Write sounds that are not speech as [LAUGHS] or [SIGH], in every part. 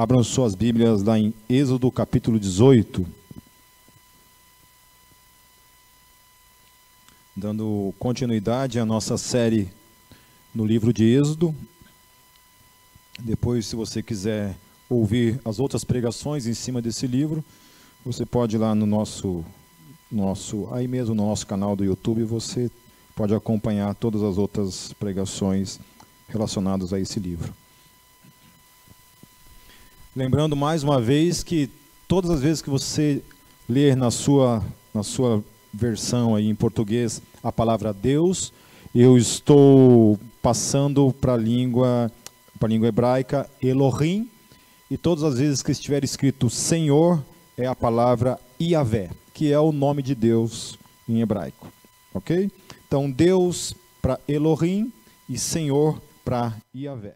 Abram suas Bíblias lá em Êxodo capítulo 18. Dando continuidade à nossa série no livro de Êxodo. Depois, se você quiser ouvir as outras pregações em cima desse livro, você pode ir lá no nosso, nosso aí mesmo no nosso canal do YouTube, você pode acompanhar todas as outras pregações relacionadas a esse livro. Lembrando mais uma vez que todas as vezes que você ler na sua, na sua versão aí em português a palavra Deus, eu estou passando para a língua, língua hebraica Elohim, e todas as vezes que estiver escrito Senhor, é a palavra Iavé, que é o nome de Deus em hebraico. Ok? Então, Deus para Elohim e Senhor para Iavé.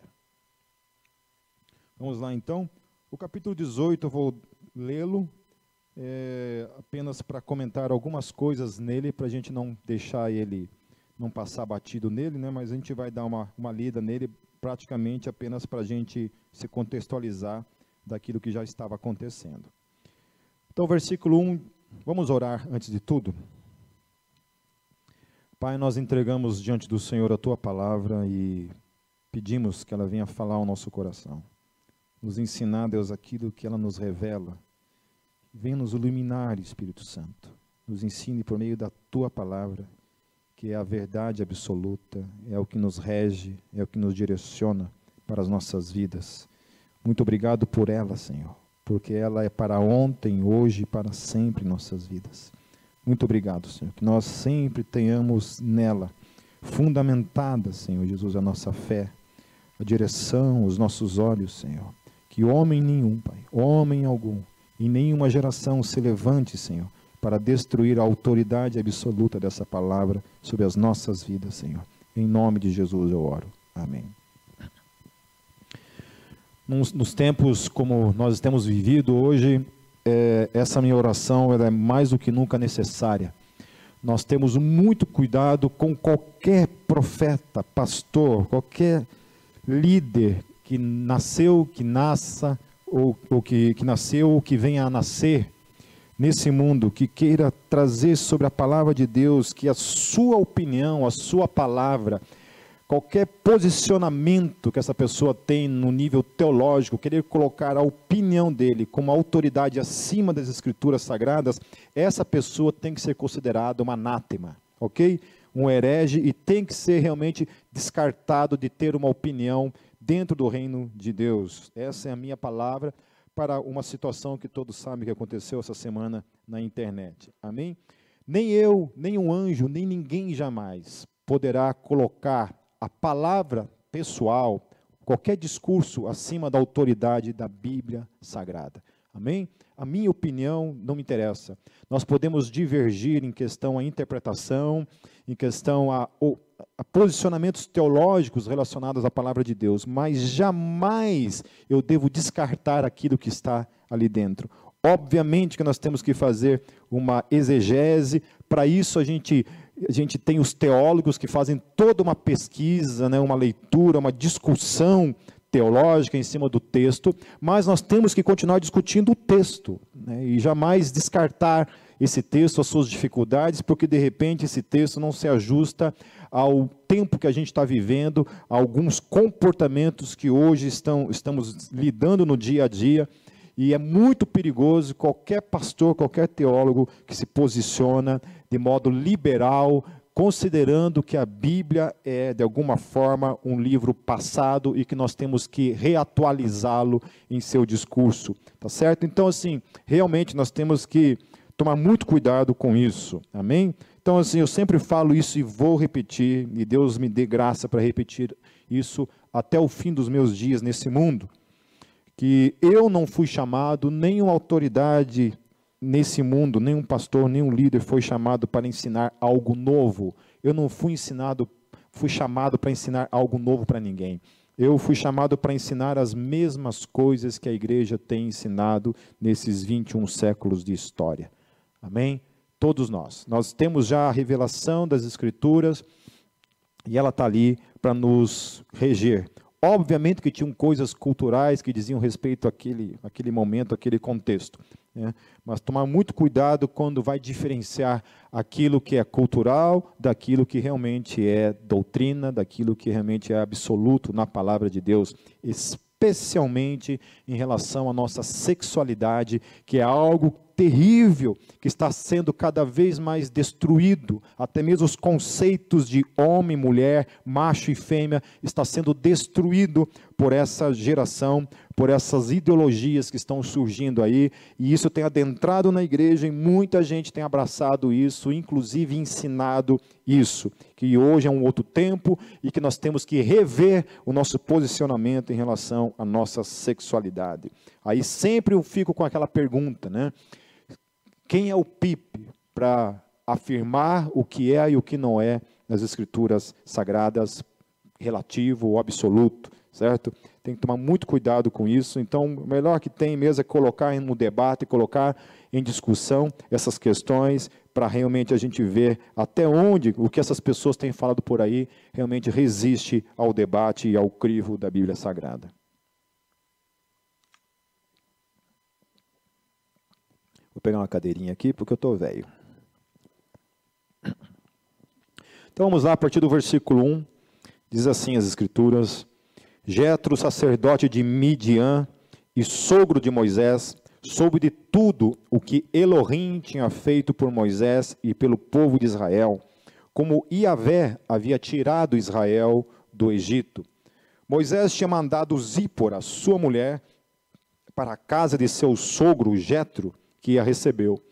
Vamos lá então. O capítulo 18 eu vou lê-lo é, apenas para comentar algumas coisas nele, para a gente não deixar ele, não passar batido nele, né? mas a gente vai dar uma, uma lida nele praticamente apenas para a gente se contextualizar daquilo que já estava acontecendo. Então, versículo 1, vamos orar antes de tudo? Pai, nós entregamos diante do Senhor a tua palavra e pedimos que ela venha falar ao nosso coração nos ensinar, Deus, aquilo que ela nos revela. Venha nos iluminar, Espírito Santo. Nos ensine por meio da tua palavra, que é a verdade absoluta, é o que nos rege, é o que nos direciona para as nossas vidas. Muito obrigado por ela, Senhor, porque ela é para ontem, hoje e para sempre em nossas vidas. Muito obrigado, Senhor, que nós sempre tenhamos nela fundamentada, Senhor Jesus, a nossa fé, a direção, os nossos olhos, Senhor que homem nenhum, Pai, homem algum, em nenhuma geração se levante, Senhor, para destruir a autoridade absoluta dessa palavra sobre as nossas vidas, Senhor. Em nome de Jesus eu oro. Amém. Nos, nos tempos como nós temos vivido hoje, é, essa minha oração é mais do que nunca necessária. Nós temos muito cuidado com qualquer profeta, pastor, qualquer líder que nasceu, que nasça, ou, ou que, que nasceu ou que venha a nascer nesse mundo, que queira trazer sobre a palavra de Deus, que a sua opinião, a sua palavra, qualquer posicionamento que essa pessoa tem no nível teológico, querer colocar a opinião dele como autoridade acima das escrituras sagradas, essa pessoa tem que ser considerada uma anátema, ok? Um herege e tem que ser realmente descartado de ter uma opinião dentro do reino de Deus. Essa é a minha palavra para uma situação que todos sabem que aconteceu essa semana na internet. Amém? Nem eu, nem um anjo, nem ninguém jamais poderá colocar a palavra pessoal, qualquer discurso acima da autoridade da Bíblia Sagrada. Amém? A minha opinião não me interessa. Nós podemos divergir em questão à interpretação, em questão a, a, posicionamentos teológicos relacionados à palavra de Deus, mas jamais eu devo descartar aquilo que está ali dentro. Obviamente que nós temos que fazer uma exegese, para isso a gente, a gente tem os teólogos que fazem toda uma pesquisa, né, uma leitura, uma discussão teológica em cima do texto, mas nós temos que continuar discutindo o texto né, e jamais descartar esse texto, as suas dificuldades, porque de repente esse texto não se ajusta ao tempo que a gente está vivendo, a alguns comportamentos que hoje estão, estamos lidando no dia a dia. E é muito perigoso qualquer pastor, qualquer teólogo que se posiciona de modo liberal, considerando que a Bíblia é, de alguma forma, um livro passado e que nós temos que reatualizá-lo em seu discurso. Tá certo? Então, assim, realmente nós temos que tomar muito cuidado com isso. Amém? Então, assim, eu sempre falo isso e vou repetir, e Deus me dê graça para repetir isso até o fim dos meus dias nesse mundo. Que eu não fui chamado, nenhuma autoridade nesse mundo, nenhum pastor, nenhum líder foi chamado para ensinar algo novo. Eu não fui ensinado, fui chamado para ensinar algo novo para ninguém. Eu fui chamado para ensinar as mesmas coisas que a igreja tem ensinado nesses 21 séculos de história. Amém? Todos nós. Nós temos já a revelação das Escrituras e ela está ali para nos reger. Obviamente que tinham coisas culturais que diziam respeito àquele, àquele momento, àquele contexto. Né? Mas tomar muito cuidado quando vai diferenciar aquilo que é cultural daquilo que realmente é doutrina, daquilo que realmente é absoluto na palavra de Deus, especialmente em relação à nossa sexualidade, que é algo terrível que está sendo cada vez mais destruído. Até mesmo os conceitos de homem, mulher, macho e fêmea está sendo destruído por essa geração, por essas ideologias que estão surgindo aí, e isso tem adentrado na igreja e muita gente tem abraçado isso, inclusive ensinado isso, que hoje é um outro tempo e que nós temos que rever o nosso posicionamento em relação à nossa sexualidade. Aí sempre eu fico com aquela pergunta, né? Quem é o PIP para afirmar o que é e o que não é nas escrituras sagradas, relativo ou absoluto, certo? Tem que tomar muito cuidado com isso. Então, o melhor que tem mesmo é colocar no debate, colocar em discussão essas questões, para realmente a gente ver até onde o que essas pessoas têm falado por aí realmente resiste ao debate e ao crivo da Bíblia Sagrada. Vou pegar uma cadeirinha aqui porque eu estou velho. Então vamos lá, a partir do versículo 1, diz assim as Escrituras: Jetro, sacerdote de Midian e sogro de Moisés, soube de tudo o que Elohim tinha feito por Moisés e pelo povo de Israel, como Iavé havia tirado Israel do Egito. Moisés tinha mandado Zípora, sua mulher, para a casa de seu sogro Jetro, que a recebeu,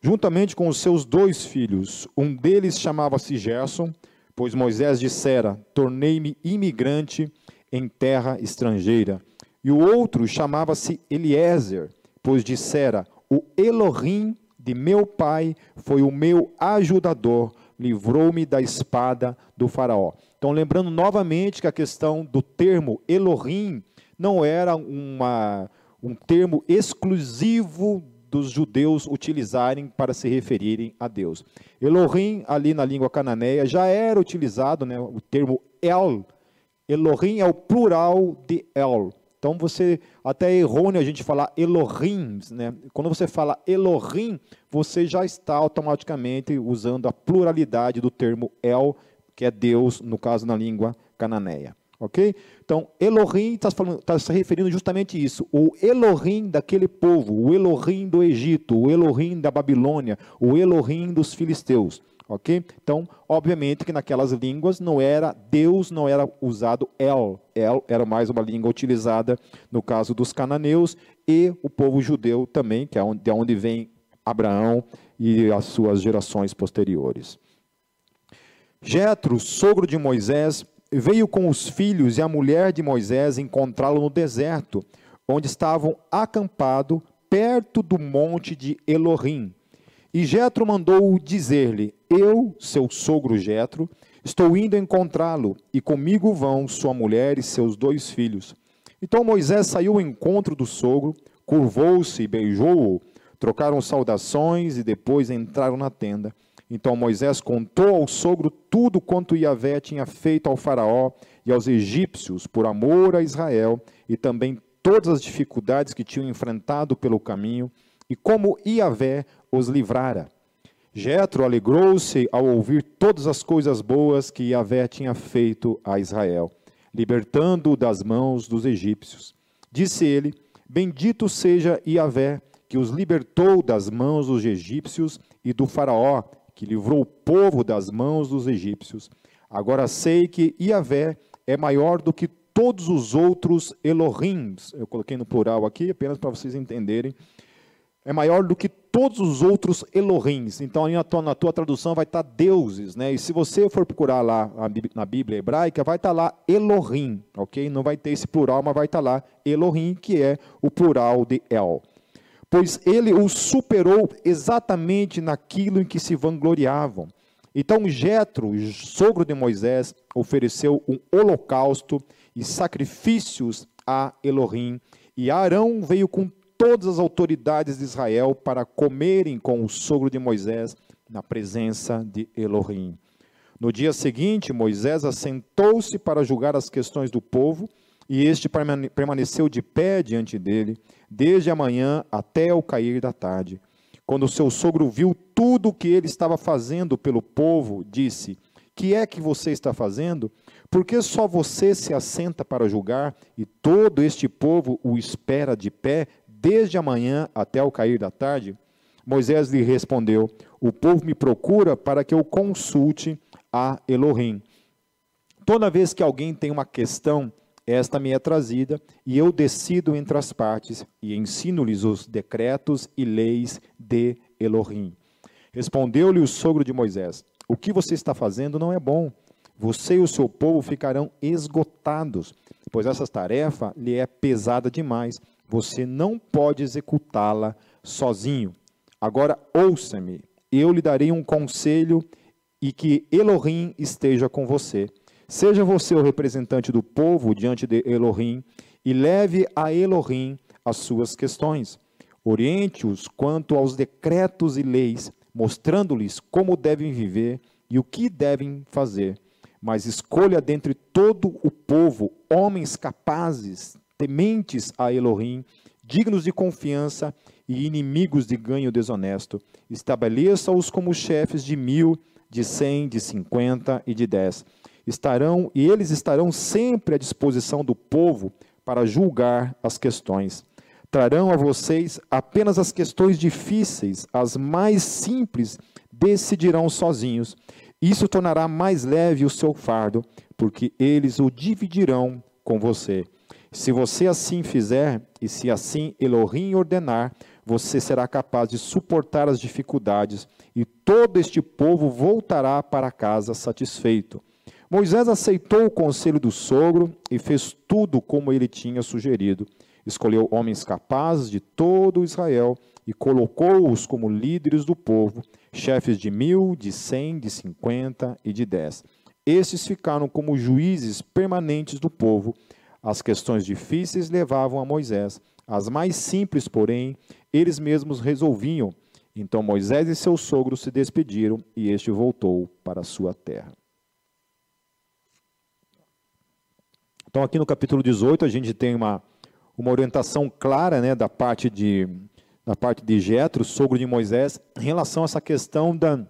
juntamente com os seus dois filhos. Um deles chamava-se Gerson, pois Moisés dissera: Tornei-me imigrante em terra estrangeira. E o outro chamava-se Eliezer, pois dissera: O Elohim de meu pai foi o meu ajudador, livrou-me da espada do Faraó. Então, lembrando novamente que a questão do termo Elohim não era uma, um termo exclusivo dos judeus utilizarem para se referirem a Deus. Elohim, ali na língua cananeia, já era utilizado né, o termo El. Elohim é o plural de El. Então você até é errôneo a gente falar Elohim, né? Quando você fala Elohim, você já está automaticamente usando a pluralidade do termo El, que é Deus, no caso na língua cananeia. Ok? Então, Elohim está tá se referindo justamente isso. O Elohim daquele povo, o Elohim do Egito, o Elohim da Babilônia, o Elohim dos filisteus. Ok? Então, obviamente que naquelas línguas não era Deus, não era usado El. El era mais uma língua utilizada no caso dos cananeus e o povo judeu também, que é de onde vem Abraão e as suas gerações posteriores. Jetro, sogro de Moisés, veio com os filhos e a mulher de Moisés encontrá-lo no deserto, onde estavam acampado perto do monte de Elohim. E Jetro mandou dizer-lhe: Eu, seu sogro Jetro, estou indo encontrá-lo, e comigo vão sua mulher e seus dois filhos. Então Moisés saiu ao encontro do sogro, curvou-se e beijou-o, trocaram saudações e depois entraram na tenda. Então Moisés contou ao sogro tudo quanto Yahvé tinha feito ao faraó e aos egípcios por amor a Israel e também todas as dificuldades que tinham enfrentado pelo caminho e como Yahvé os livrara. Jetro alegrou-se ao ouvir todas as coisas boas que Yahvé tinha feito a Israel, libertando-o das mãos dos egípcios. Disse ele: Bendito seja Yahvé, que os libertou das mãos dos egípcios e do faraó, que livrou o povo das mãos dos egípcios. Agora sei que Iavé é maior do que todos os outros Elohims. Eu coloquei no plural aqui, apenas para vocês entenderem. É maior do que todos os outros Elohims. Então, na tua, na tua tradução vai estar deuses, né? E se você for procurar lá na Bíblia hebraica, vai estar lá Elohim, ok? Não vai ter esse plural, mas vai estar lá Elohim, que é o plural de El pois ele os superou exatamente naquilo em que se vangloriavam. Então Jetro, sogro de Moisés, ofereceu um holocausto e sacrifícios a Elohim, e Arão veio com todas as autoridades de Israel para comerem com o sogro de Moisés na presença de Elohim. No dia seguinte, Moisés assentou-se para julgar as questões do povo, E este permaneceu de pé diante dele, desde a manhã até o cair da tarde. Quando seu sogro viu tudo o que ele estava fazendo pelo povo, disse: Que é que você está fazendo? Porque só você se assenta para julgar e todo este povo o espera de pé desde a manhã até o cair da tarde? Moisés lhe respondeu: O povo me procura para que eu consulte a Elohim. Toda vez que alguém tem uma questão, esta me é trazida, e eu decido entre as partes, e ensino-lhes os decretos e leis de Elohim. Respondeu-lhe o sogro de Moisés: O que você está fazendo não é bom. Você e o seu povo ficarão esgotados, pois essa tarefa lhe é pesada demais. Você não pode executá-la sozinho. Agora ouça-me, eu lhe darei um conselho e que Elohim esteja com você. Seja você o representante do povo diante de Elohim e leve a Elohim as suas questões. Oriente-os quanto aos decretos e leis, mostrando-lhes como devem viver e o que devem fazer. Mas escolha dentre todo o povo homens capazes, tementes a Elohim, dignos de confiança e inimigos de ganho desonesto. Estabeleça-os como chefes de mil, de cem, de cinquenta e de dez. Estarão e eles estarão sempre à disposição do povo para julgar as questões. Trarão a vocês apenas as questões difíceis, as mais simples decidirão sozinhos. Isso tornará mais leve o seu fardo, porque eles o dividirão com você. Se você assim fizer, e se assim Elohim ordenar, você será capaz de suportar as dificuldades, e todo este povo voltará para casa satisfeito. Moisés aceitou o conselho do sogro e fez tudo como ele tinha sugerido. Escolheu homens capazes de todo Israel e colocou-os como líderes do povo, chefes de mil, de cem, de cinquenta e de dez. Estes ficaram como juízes permanentes do povo. As questões difíceis levavam a Moisés, as mais simples, porém, eles mesmos resolviam. Então Moisés e seu sogro se despediram e este voltou para a sua terra. Então, aqui no capítulo 18, a gente tem uma, uma orientação clara né, da parte de, da parte de Jetro, sogro de Moisés, em relação a essa questão da,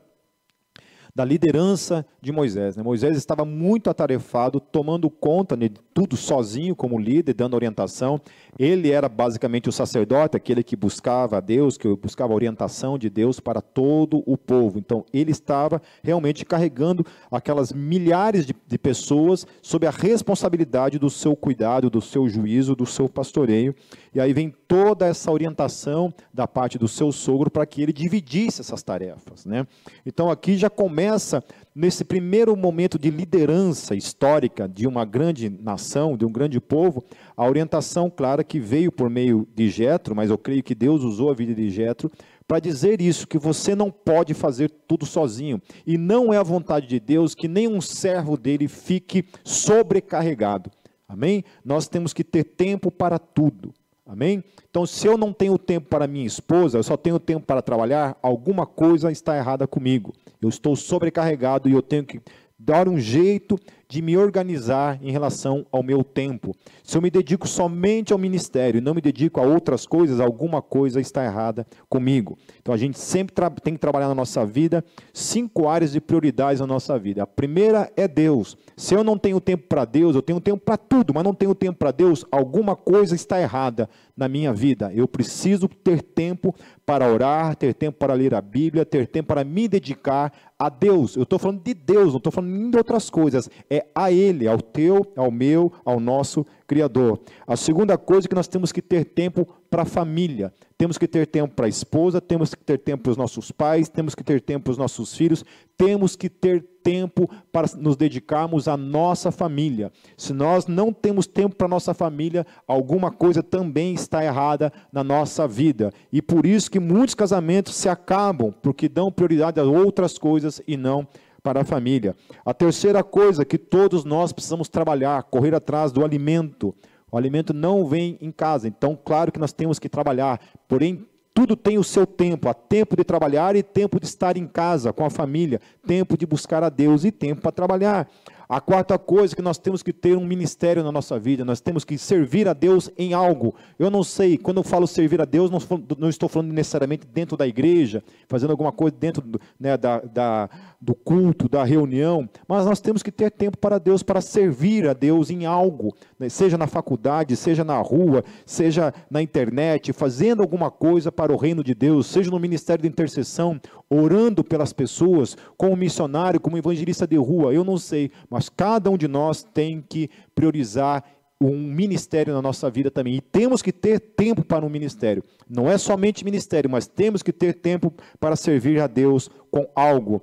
da liderança de Moisés. Né? Moisés estava muito atarefado, tomando conta né, de tudo sozinho como líder, dando orientação. Ele era basicamente o sacerdote, aquele que buscava a Deus, que buscava a orientação de Deus para todo o povo. Então, ele estava realmente carregando aquelas milhares de, de pessoas sob a responsabilidade do seu cuidado, do seu juízo, do seu pastoreio. E aí vem toda essa orientação da parte do seu sogro para que ele dividisse essas tarefas. Né? Então, aqui já começa nesse primeiro momento de liderança histórica de uma grande nação, de um grande povo, a orientação clara que veio por meio de Jetro, mas eu creio que Deus usou a vida de Jetro para dizer isso, que você não pode fazer tudo sozinho. E não é a vontade de Deus que nenhum servo dele fique sobrecarregado. Amém? Nós temos que ter tempo para tudo. Amém? Então, se eu não tenho tempo para minha esposa, eu só tenho tempo para trabalhar, alguma coisa está errada comigo. Eu estou sobrecarregado e eu tenho que dar um jeito de me organizar em relação ao meu tempo. Se eu me dedico somente ao ministério e não me dedico a outras coisas, alguma coisa está errada comigo. Então a gente sempre tem que trabalhar na nossa vida cinco áreas de prioridades na nossa vida. A primeira é Deus. Se eu não tenho tempo para Deus, eu tenho tempo para tudo, mas não tenho tempo para Deus, alguma coisa está errada na minha vida. Eu preciso ter tempo para orar, ter tempo para ler a Bíblia, ter tempo para me dedicar a Deus. Eu estou falando de Deus, não estou falando de outras coisas. É a Ele, ao teu, ao meu, ao nosso Criador. A segunda coisa é que nós temos que ter tempo para a família. Temos que ter tempo para a esposa, temos que ter tempo para os nossos pais, temos que ter tempo para os nossos filhos, temos que ter tempo para nos dedicarmos à nossa família. Se nós não temos tempo para a nossa família, alguma coisa também está errada na nossa vida. E por isso que muitos casamentos se acabam, porque dão prioridade a outras coisas e não para a família. A terceira coisa que todos nós precisamos trabalhar, correr atrás do alimento. O alimento não vem em casa, então, claro que nós temos que trabalhar, porém, tudo tem o seu tempo, há tempo de trabalhar e tempo de estar em casa com a família, tempo de buscar a Deus e tempo para trabalhar. A quarta coisa é que nós temos que ter um ministério na nossa vida, nós temos que servir a Deus em algo. Eu não sei, quando eu falo servir a Deus, não, não estou falando necessariamente dentro da igreja, fazendo alguma coisa dentro do, né, da, da, do culto, da reunião, mas nós temos que ter tempo para Deus, para servir a Deus em algo, né, seja na faculdade, seja na rua, seja na internet, fazendo alguma coisa para o reino de Deus, seja no ministério de intercessão, orando pelas pessoas, como missionário, como evangelista de rua, eu não sei, mas cada um de nós tem que priorizar um ministério na nossa vida também. E temos que ter tempo para um ministério. Não é somente ministério, mas temos que ter tempo para servir a Deus com algo.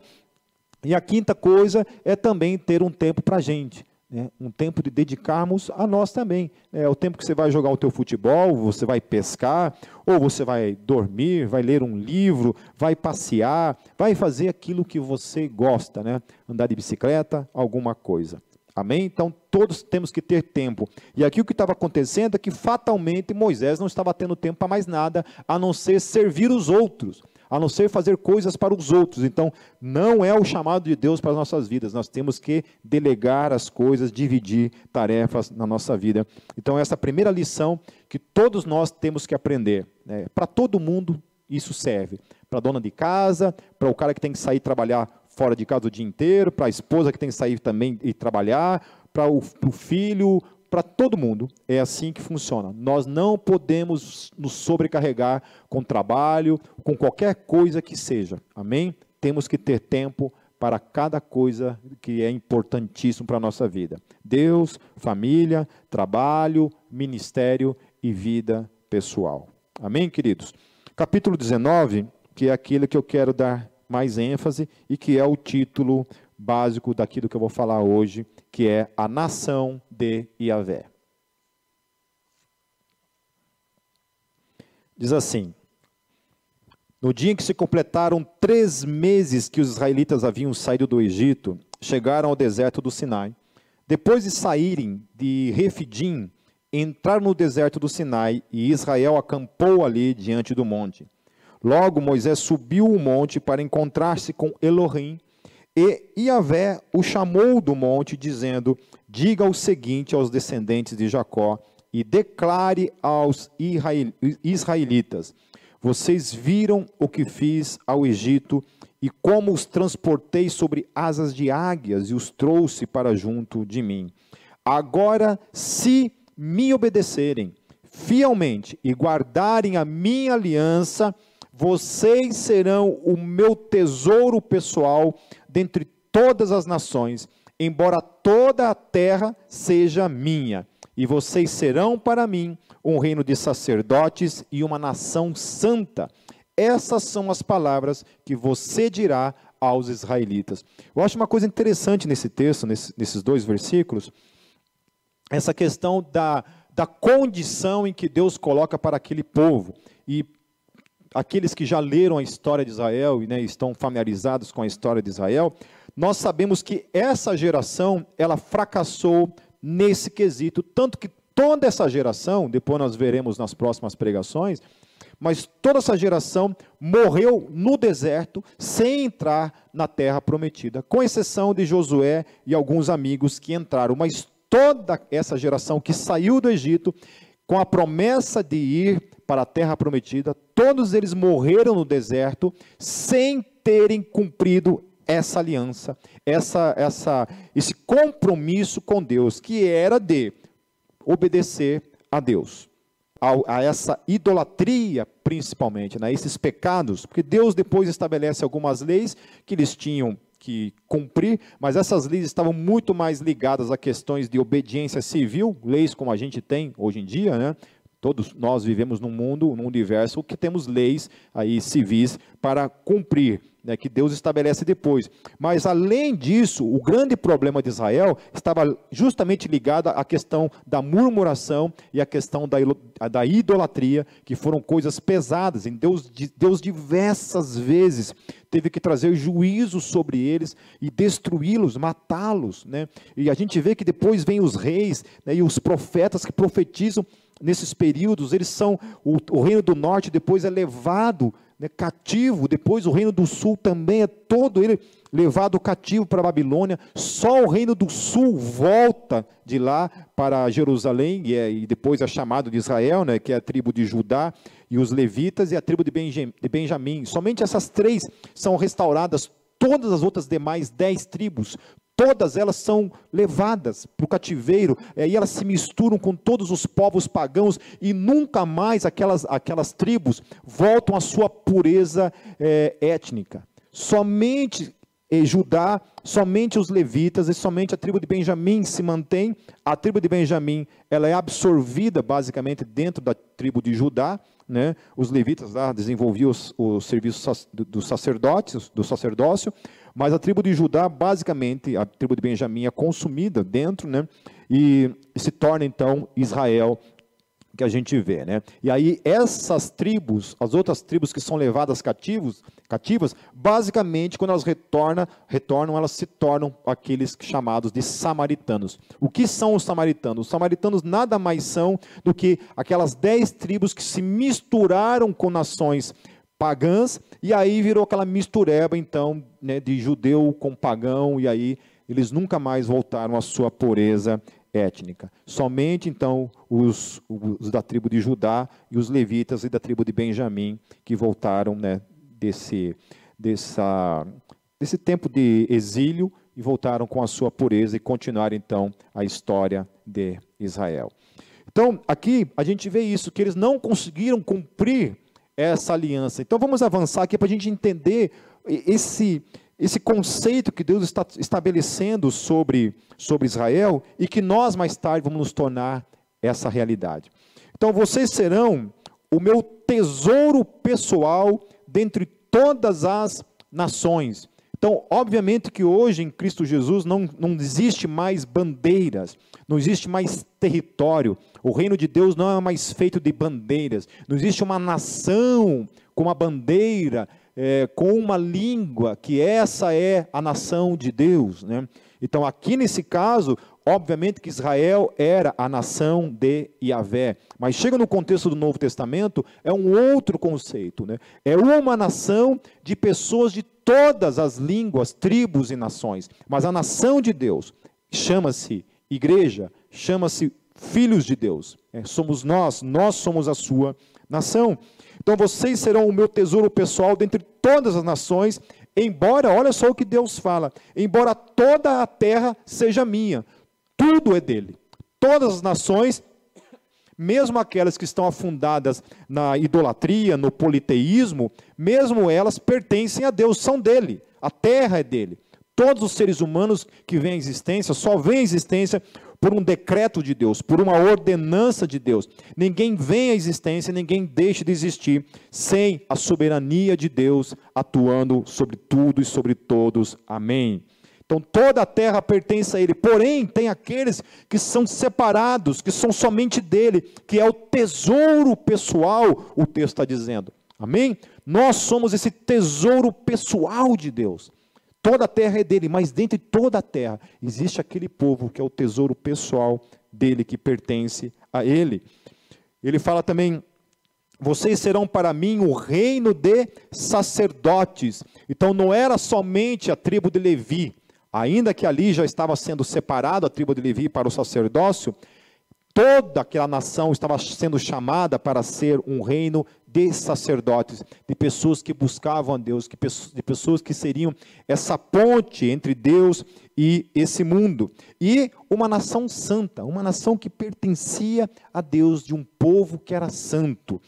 E a quinta coisa é também ter um tempo para a gente. Né? Um tempo de dedicarmos a nós também. É o tempo que você vai jogar o teu futebol, você vai pescar, ou você vai dormir, vai ler um livro, vai passear, vai fazer aquilo que você gosta, né? Andar de bicicleta, alguma coisa. Amém? Então todos temos que ter tempo. E aqui o que estava acontecendo é que fatalmente Moisés não estava tendo tempo para mais nada a não ser servir os outros, a não ser fazer coisas para os outros. Então não é o chamado de Deus para as nossas vidas. Nós temos que delegar as coisas, dividir tarefas na nossa vida. Então essa primeira lição que todos nós temos que aprender. Né? Para todo mundo isso serve. Para a dona de casa, para o cara que tem que sair trabalhar fora de casa o dia inteiro, para a esposa que tem que sair também e trabalhar, para o filho, para todo mundo. É assim que funciona. Nós não podemos nos sobrecarregar com trabalho, com qualquer coisa que seja. Amém? Temos que ter tempo para cada coisa que é importantíssimo para a nossa vida. Deus, família, trabalho, ministério e vida pessoal. Amém, queridos? Capítulo 19, que é aquele que eu quero dar mais ênfase e que é o título básico daquilo que eu vou falar hoje, que é a nação de Iavé. Diz assim: No dia em que se completaram três meses que os israelitas haviam saído do Egito, chegaram ao deserto do Sinai. Depois de saírem de Refidim, entraram no deserto do Sinai e Israel acampou ali diante do monte. Logo Moisés subiu o monte para encontrar-se com Elohim, e Iavé o chamou do monte, dizendo: Diga o seguinte aos descendentes de Jacó e declare aos israelitas: Vocês viram o que fiz ao Egito e como os transportei sobre asas de águias e os trouxe para junto de mim. Agora, se me obedecerem fielmente e guardarem a minha aliança, vocês serão o meu tesouro pessoal dentre todas as nações, embora toda a terra seja minha. E vocês serão para mim um reino de sacerdotes e uma nação santa. Essas são as palavras que você dirá aos israelitas. Eu acho uma coisa interessante nesse texto, nesses dois versículos, essa questão da, da condição em que Deus coloca para aquele povo. E aqueles que já leram a história de Israel e né, estão familiarizados com a história de Israel, nós sabemos que essa geração ela fracassou nesse quesito, tanto que toda essa geração, depois nós veremos nas próximas pregações, mas toda essa geração morreu no deserto sem entrar na terra prometida, com exceção de Josué e alguns amigos que entraram, mas toda essa geração que saiu do Egito com a promessa de ir para a terra prometida, todos eles morreram no deserto sem terem cumprido essa aliança, essa, essa, esse compromisso com Deus, que era de obedecer a Deus, a, a essa idolatria principalmente, né, esses pecados, porque Deus depois estabelece algumas leis que eles tinham que cumprir, mas essas leis estavam muito mais ligadas a questões de obediência civil, leis como a gente tem hoje em dia, né? Todos nós vivemos num mundo, num universo que temos leis aí civis para cumprir, né, que Deus estabelece depois. Mas além disso, o grande problema de Israel estava justamente ligado à questão da murmuração e à questão da, da idolatria, que foram coisas pesadas. Em Deus, Deus diversas vezes teve que trazer juízo sobre eles e destruí-los, matá-los. Né? E a gente vê que depois vem os reis né, e os profetas que profetizam nesses períodos, eles são, o, o reino do norte depois é levado né, cativo, depois o reino do sul também é todo ele levado cativo para a Babilônia, só o reino do sul volta de lá para Jerusalém, e, é, e depois é chamado de Israel, né, que é a tribo de Judá, e os levitas e a tribo de Benjamim. Somente essas três são restauradas, todas as outras demais dez tribos, todas elas são levadas para o cativeiro, e aí elas se misturam com todos os povos pagãos, e nunca mais aquelas, aquelas tribos voltam à sua pureza é, étnica. Somente e Judá, somente os levitas e somente a tribo de Benjamim se mantém. A tribo de Benjamim, ela é absorvida basicamente dentro da tribo de Judá, né? Os levitas lá desenvolviam o serviço dos sacerdotes, do sacerdócio, mas a tribo de Judá, basicamente, a tribo de Benjamim é consumida dentro, né? E se torna então Israel que a gente vê, né? E aí essas tribos, as outras tribos que são levadas cativos, cativas, basicamente quando elas retornam, retornam, elas se tornam aqueles chamados de samaritanos. O que são os samaritanos? Os samaritanos nada mais são do que aquelas dez tribos que se misturaram com nações pagãs e aí virou aquela mistureba então, né, de judeu com pagão e aí eles nunca mais voltaram à sua pureza étnica. Somente então os, os, da tribo de Judá e os levitas e da tribo de Benjamim que voltaram né, desse, dessa, desse tempo de exílio e voltaram com a sua pureza e continuaram então a história de Israel. Então, aqui a gente vê isso, que eles não conseguiram cumprir essa aliança. Então, vamos avançar aqui para a gente entender esse, esse conceito que Deus está estabelecendo sobre, sobre Israel e que nós mais tarde vamos nos tornar essa realidade. Então vocês serão o meu tesouro pessoal dentre todas as nações. Então, obviamente que hoje em Cristo Jesus não, não existe mais bandeiras, não existe mais território. O reino de Deus não é mais feito de bandeiras. Não existe uma nação com uma bandeira é, com uma língua, que essa é a nação de Deus. Né? Então, aqui nesse caso, obviamente que Israel era a nação de Yahvé, mas chega no contexto do Novo Testamento, é um outro conceito. Né? É uma nação de pessoas de todas as línguas, tribos e nações, mas a nação de Deus chama-se igreja, chama-se filhos de Deus. É, somos nós, nós somos a sua nação. Então vocês serão o meu tesouro pessoal dentre todas as nações, embora, olha só o que Deus fala, embora toda a terra seja minha, tudo é dele. Todas as nações, mesmo aquelas que estão afundadas na idolatria, no politeísmo, mesmo elas pertencem a Deus, são dele. A terra é dele. Todos os seres humanos que vêm à existência só vêm à existência por um decreto de Deus, por uma ordenança de Deus. Ninguém vem à existência, ninguém deixa de existir sem a soberania de Deus atuando sobre tudo e sobre todos. Amém. Então toda a terra pertence a Ele, porém tem aqueles que são separados, que são somente dele, que é o tesouro pessoal, o texto está dizendo. Amém? Nós somos esse tesouro pessoal de Deus. Toda a terra é dele, mas dentro de toda a terra existe aquele povo que é o tesouro pessoal dele, que pertence a ele. Ele fala também: vocês serão para mim o reino de sacerdotes. Então não era somente a tribo de Levi, ainda que ali já estava sendo separado a tribo de Levi para o sacerdócio, toda aquela nação estava sendo chamada para ser um reino de sacerdotes, de pessoas que buscavam a Deus, de pessoas que seriam essa ponte entre Deus e esse mundo. E uma nação santa, uma nação que pertencia a Deus, de um povo que era santo.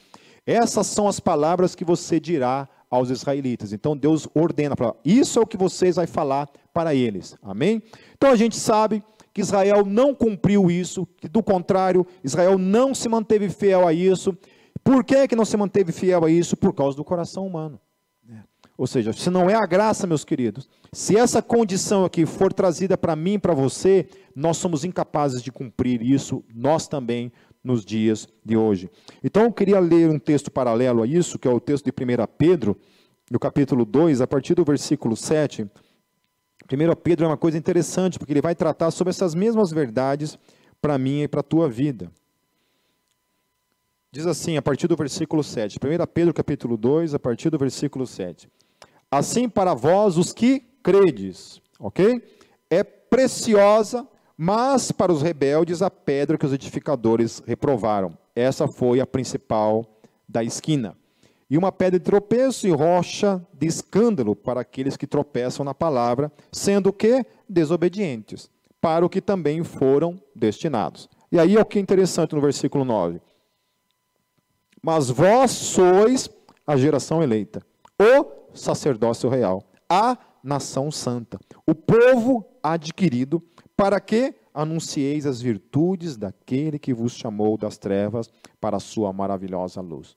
Essas são as palavras que você dirá aos israelitas. Então Deus ordena isso é o que vocês vai falar para eles. Amém? Então a gente sabe que Israel não cumpriu isso, que do contrário, Israel não se manteve fiel a isso. Por que, que não se manteve fiel a isso? Por causa do coração humano. É. Ou seja, se não é a graça, meus queridos, se essa condição aqui for trazida para mim e para você, nós somos incapazes de cumprir isso, nós também, nos dias de hoje. Então eu queria ler um texto paralelo a isso, que é o texto de 1 Pedro, no capítulo 2, a partir do versículo 7. 1 Pedro é uma coisa interessante, porque ele vai tratar sobre essas mesmas verdades para mim e para a tua vida. diz assim, a partir do versículo 7. 1 Pedro capítulo 2, a partir do versículo 7. Assim para vós os que credes, ok? É preciosa, mas para os rebeldes a pedra que os edificadores reprovaram. Essa foi a principal da esquina. E uma pedra de tropeço e rocha de escândalo para aqueles que tropeçam na palavra, sendo que desobedientes, para o que também foram destinados. E aí é o que é interessante no versículo 9. Mas vós sois a geração eleita, o sacerdócio real, a nação santa, o povo adquirido, para que anuncieis as virtudes daquele que vos chamou das trevas para a sua maravilhosa luz.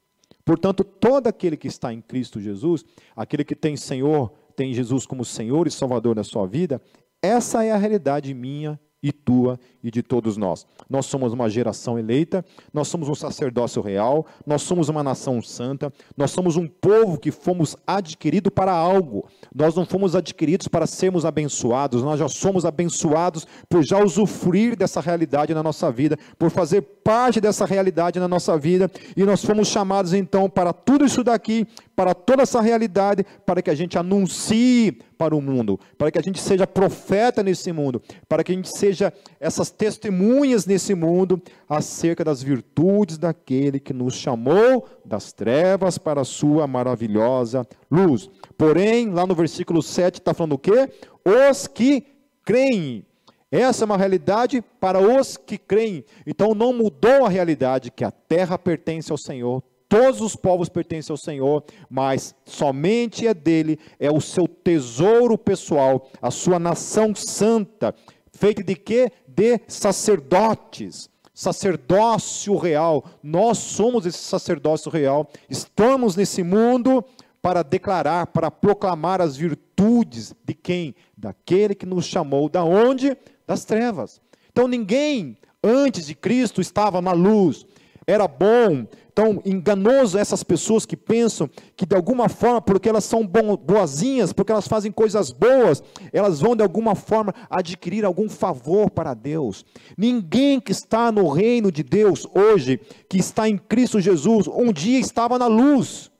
Portanto, todo aquele que está em Cristo Jesus, aquele que tem Senhor, tem Jesus como Senhor e Salvador da sua vida, essa é a realidade minha e tua e de todos nós. Nós somos uma geração eleita, nós somos um sacerdócio real, nós somos uma nação santa, nós somos um povo que fomos adquirido para algo. Nós não fomos adquiridos para sermos abençoados, nós já somos abençoados por já usufruir dessa realidade na nossa vida, por fazer parte dessa realidade na nossa vida, e nós fomos chamados então para tudo isso daqui, para toda essa realidade, para que a gente anuncie para o mundo, para que a gente seja profeta nesse mundo, para que a gente seja essas testemunhas nesse mundo acerca das virtudes daquele que nos chamou das trevas para a sua maravilhosa luz. Porém, lá no versículo 7 está falando o quê? Os que creem. Essa é uma realidade para os que creem. Então não mudou a realidade que a terra pertence ao Senhor, Todos os povos pertencem ao Senhor, mas somente é dele, é o seu tesouro pessoal, a sua nação santa, feita de quê? De sacerdotes, sacerdócio real. Nós somos esse sacerdócio real. Estamos nesse mundo para declarar, para proclamar as virtudes de quem? Daquele que nos chamou da onde? Das trevas. Então ninguém antes de Cristo estava na luz. Era bom, tão enganoso essas pessoas que pensam que de alguma forma, porque elas são boazinhas, porque elas fazem coisas boas, elas vão de alguma forma adquirir algum favor para Deus. Ninguém que está no reino de Deus hoje, que está em Cristo Jesus, um dia estava na luz.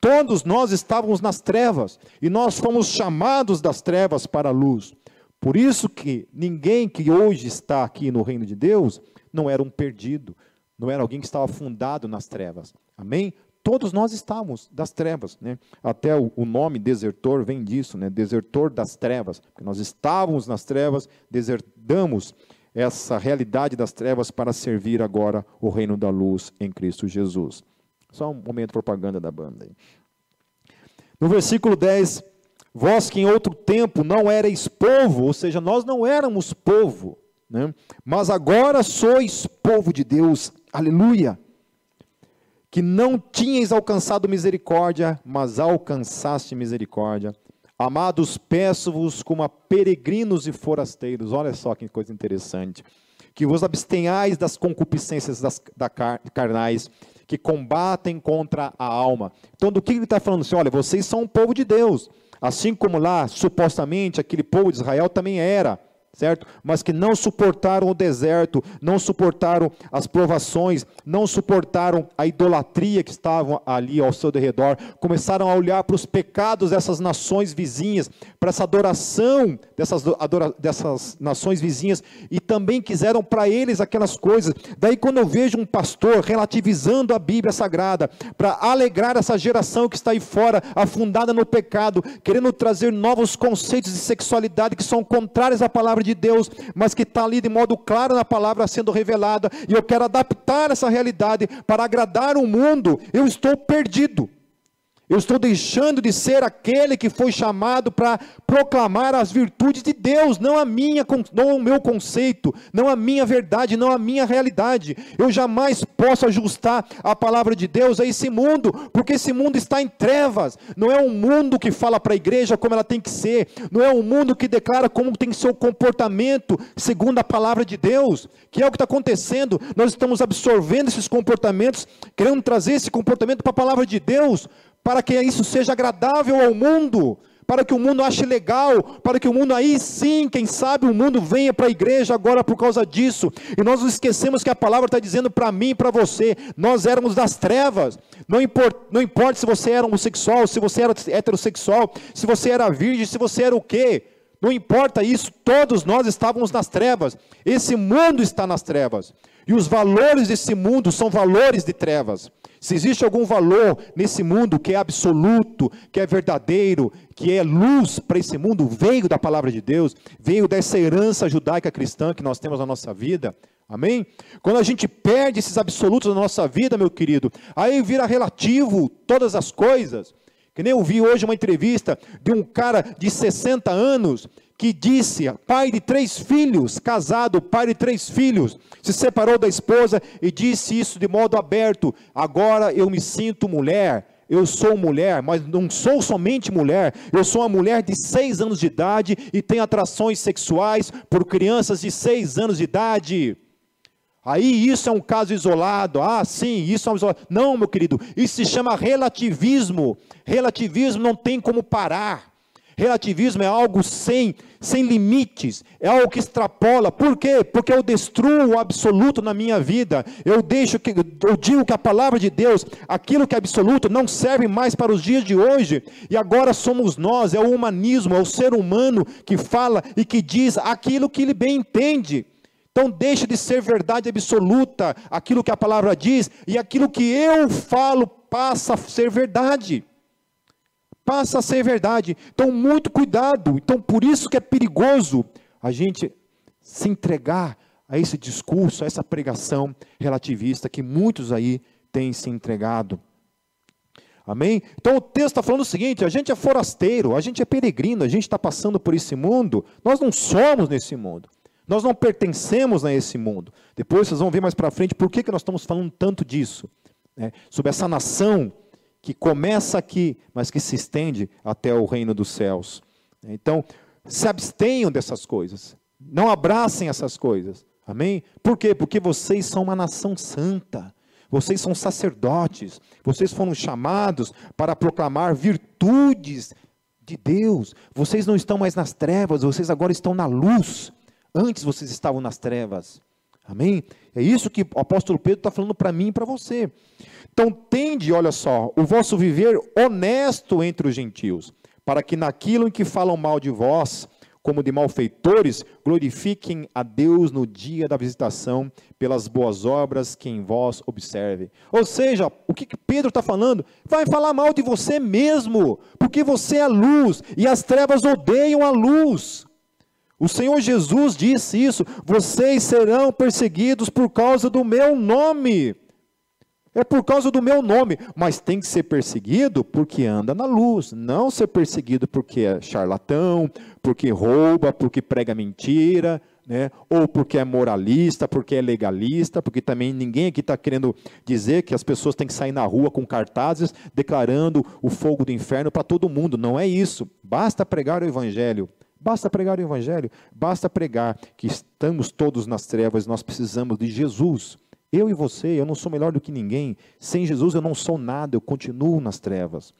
Todos nós estávamos nas trevas e nós fomos chamados das trevas para a luz. Por isso que ninguém que hoje está aqui no reino de Deus não era um perdido, não era alguém que estava fundado nas trevas. Amém? Todos nós estávamos das trevas, né? Até o, o, nome desertor vem disso, né? Desertor das trevas, porque nós estávamos nas trevas, desertamos essa realidade das trevas para servir agora o reino da luz em Cristo Jesus. Só um momento de propaganda da banda aí. No versículo 10, vós que em outro tempo não erais povo, ou seja, nós não éramos povo, né? mas agora sois povo de Deus, aleluia, que não tinhas alcançado misericórdia, mas alcançaste misericórdia. Amados, peço-vos como a peregrinos e forasteiros, olha só que coisa interessante, que vos abstenhais das concupiscências das, da car, carnais, que combatem contra a alma. Então, do que ele está falando? Assim, olha, vocês são um povo de Deus, assim como lá, supostamente, aquele povo de Israel também era certo? Mas que não suportaram o deserto, não suportaram as provações, não suportaram a idolatria que estavam ali ao seu derredor, começaram a olhar para os pecados dessas nações vizinhas, para essa adoração dessas, adora, dessas nações vizinhas, e também quiseram para eles aquelas coisas. Daí, quando eu vejo um pastor relativizando a Bíblia Sagrada, para alegrar essa geração que está aí fora, afundada no pecado, querendo trazer novos conceitos de sexualidade que são contrários à palavra palavra de Deus, mas que está ali de modo claro na palavra sendo revelada, e eu quero adaptar essa realidade para agradar o mundo, eu estou perdido. Eu estou deixando de ser aquele que foi chamado para proclamar as virtudes de Deus, não a minha, não o meu conceito, não a minha verdade, não a minha realidade. Eu jamais posso ajustar a palavra de Deus a esse mundo, porque esse mundo está em trevas. Não é um mundo que fala para a igreja como ela tem que ser, não é um mundo que declara como tem que ser o comportamento segundo a palavra de Deus, que é o que está acontecendo. Nós estamos absorvendo esses comportamentos, querendo trazer esse comportamento para a palavra de Deus para que isso seja agradável ao mundo, para que o mundo ache legal, para que o mundo aí sim, quem sabe o mundo venha para a igreja agora por causa disso. E nós esquecemos que a palavra está dizendo para mim e para você: nós éramos das trevas. Não não importa se você era homossexual, se você era heterossexual, se você era virgem, se você era o quê. Não importa isso, todos nós estávamos nas trevas. Esse mundo está nas trevas. E os valores desse mundo são valores de trevas. Se existe algum valor nesse mundo que é absoluto, que é verdadeiro, que é luz para esse mundo, veio da palavra de Deus, veio dessa herança judaica cristã que nós temos na nossa vida. Amém? Quando a gente perde esses absolutos na nossa vida, meu querido, aí vira relativo todas as coisas. Que nem eu vi hoje uma entrevista de um cara de 60 anos que disse, pai de três filhos, casado, pai de três filhos, se separou da esposa e disse isso de modo aberto: agora eu me sinto mulher. Eu sou mulher, mas não sou somente mulher, eu sou uma mulher de seis anos de idade e tenho atrações sexuais por crianças de seis anos de idade. Aí isso é um caso isolado. Ah, sim, isso é um isolado. Não, meu querido, isso se chama relativismo. Relativismo não tem como parar. Relativismo é algo sem, sem limites, é algo que extrapola. Por quê? Porque eu destruo o absoluto na minha vida. Eu deixo que eu digo que a palavra de Deus, aquilo que é absoluto, não serve mais para os dias de hoje. E agora somos nós, é o humanismo, é o ser humano que fala e que diz aquilo que ele bem entende. Então deixe de ser verdade absoluta aquilo que a palavra diz e aquilo que eu falo passa a ser verdade. Passa a ser verdade. Então muito cuidado. Então por isso que é perigoso a gente se entregar a esse discurso, a essa pregação relativista que muitos aí têm se entregado. Amém? Então o texto está falando o seguinte: a gente é forasteiro, a gente é peregrino, a gente está passando por esse mundo, nós não somos nesse mundo. Nós não pertencemos a esse mundo. Depois vocês vão ver mais para frente por que, que nós estamos falando tanto disso. Né? Sobre essa nação que começa aqui, mas que se estende até o reino dos céus. Então, se abstenham dessas coisas. Não abracem essas coisas. Amém? Por quê? Porque vocês são uma nação santa. Vocês são sacerdotes. Vocês foram chamados para proclamar virtudes de Deus. Vocês não estão mais nas trevas, vocês agora estão na luz. Antes vocês estavam nas trevas. Amém? É isso que o apóstolo Pedro está falando para mim e para você. Então, tende, olha só, o vosso viver honesto entre os gentios, para que naquilo em que falam mal de vós, como de malfeitores, glorifiquem a Deus no dia da visitação, pelas boas obras que em vós observe. Ou seja, o que Pedro está falando? Vai falar mal de você mesmo, porque você é a luz, e as trevas odeiam a luz. O Senhor Jesus disse isso: vocês serão perseguidos por causa do meu nome. É por causa do meu nome, mas tem que ser perseguido porque anda na luz, não ser perseguido porque é charlatão, porque rouba, porque prega mentira, né? ou porque é moralista, porque é legalista, porque também ninguém aqui está querendo dizer que as pessoas têm que sair na rua com cartazes declarando o fogo do inferno para todo mundo. Não é isso. Basta pregar o evangelho. Basta pregar o Evangelho, basta pregar que estamos todos nas trevas, nós precisamos de Jesus. Eu e você, eu não sou melhor do que ninguém. Sem Jesus eu não sou nada, eu continuo nas trevas.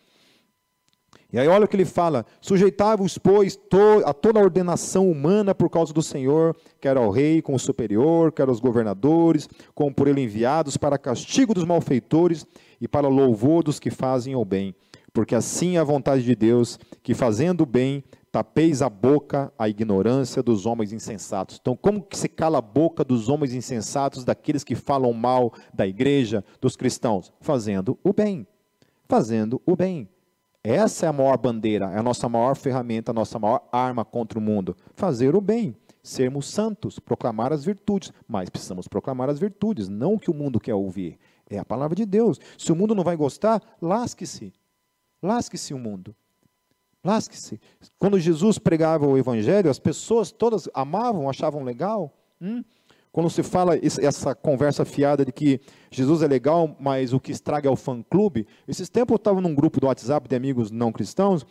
E aí olha o que ele fala: sujeitai-vos, pois, a toda a ordenação humana por causa do Senhor, quer ao rei como superior, quer aos governadores, como por ele enviados, para castigo dos malfeitores e para louvor dos que fazem o bem. Porque assim é a vontade de Deus, que fazendo o bem tapeis a boca a ignorância dos homens insensatos. Então, como que se cala a boca dos homens insensatos, daqueles que falam mal da igreja, dos cristãos? Fazendo o bem. Fazendo o bem. Essa é a maior bandeira, é a nossa maior ferramenta, a nossa maior arma contra o mundo. Fazer o bem, sermos santos, proclamar as virtudes. Mas precisamos proclamar as virtudes, não o que o mundo quer ouvir. É a palavra de Deus. Se o mundo não vai gostar, lasque-se. Lasque-se o mundo. Lasque-se. Quando Jesus pregava o evangelho, as pessoas todas amavam, achavam legal. Hum? Quando se fala essa conversa fiada de que Jesus é legal, mas o que estraga é o fã-clube, esses tempos eu estava num grupo do WhatsApp de amigos não cristãos,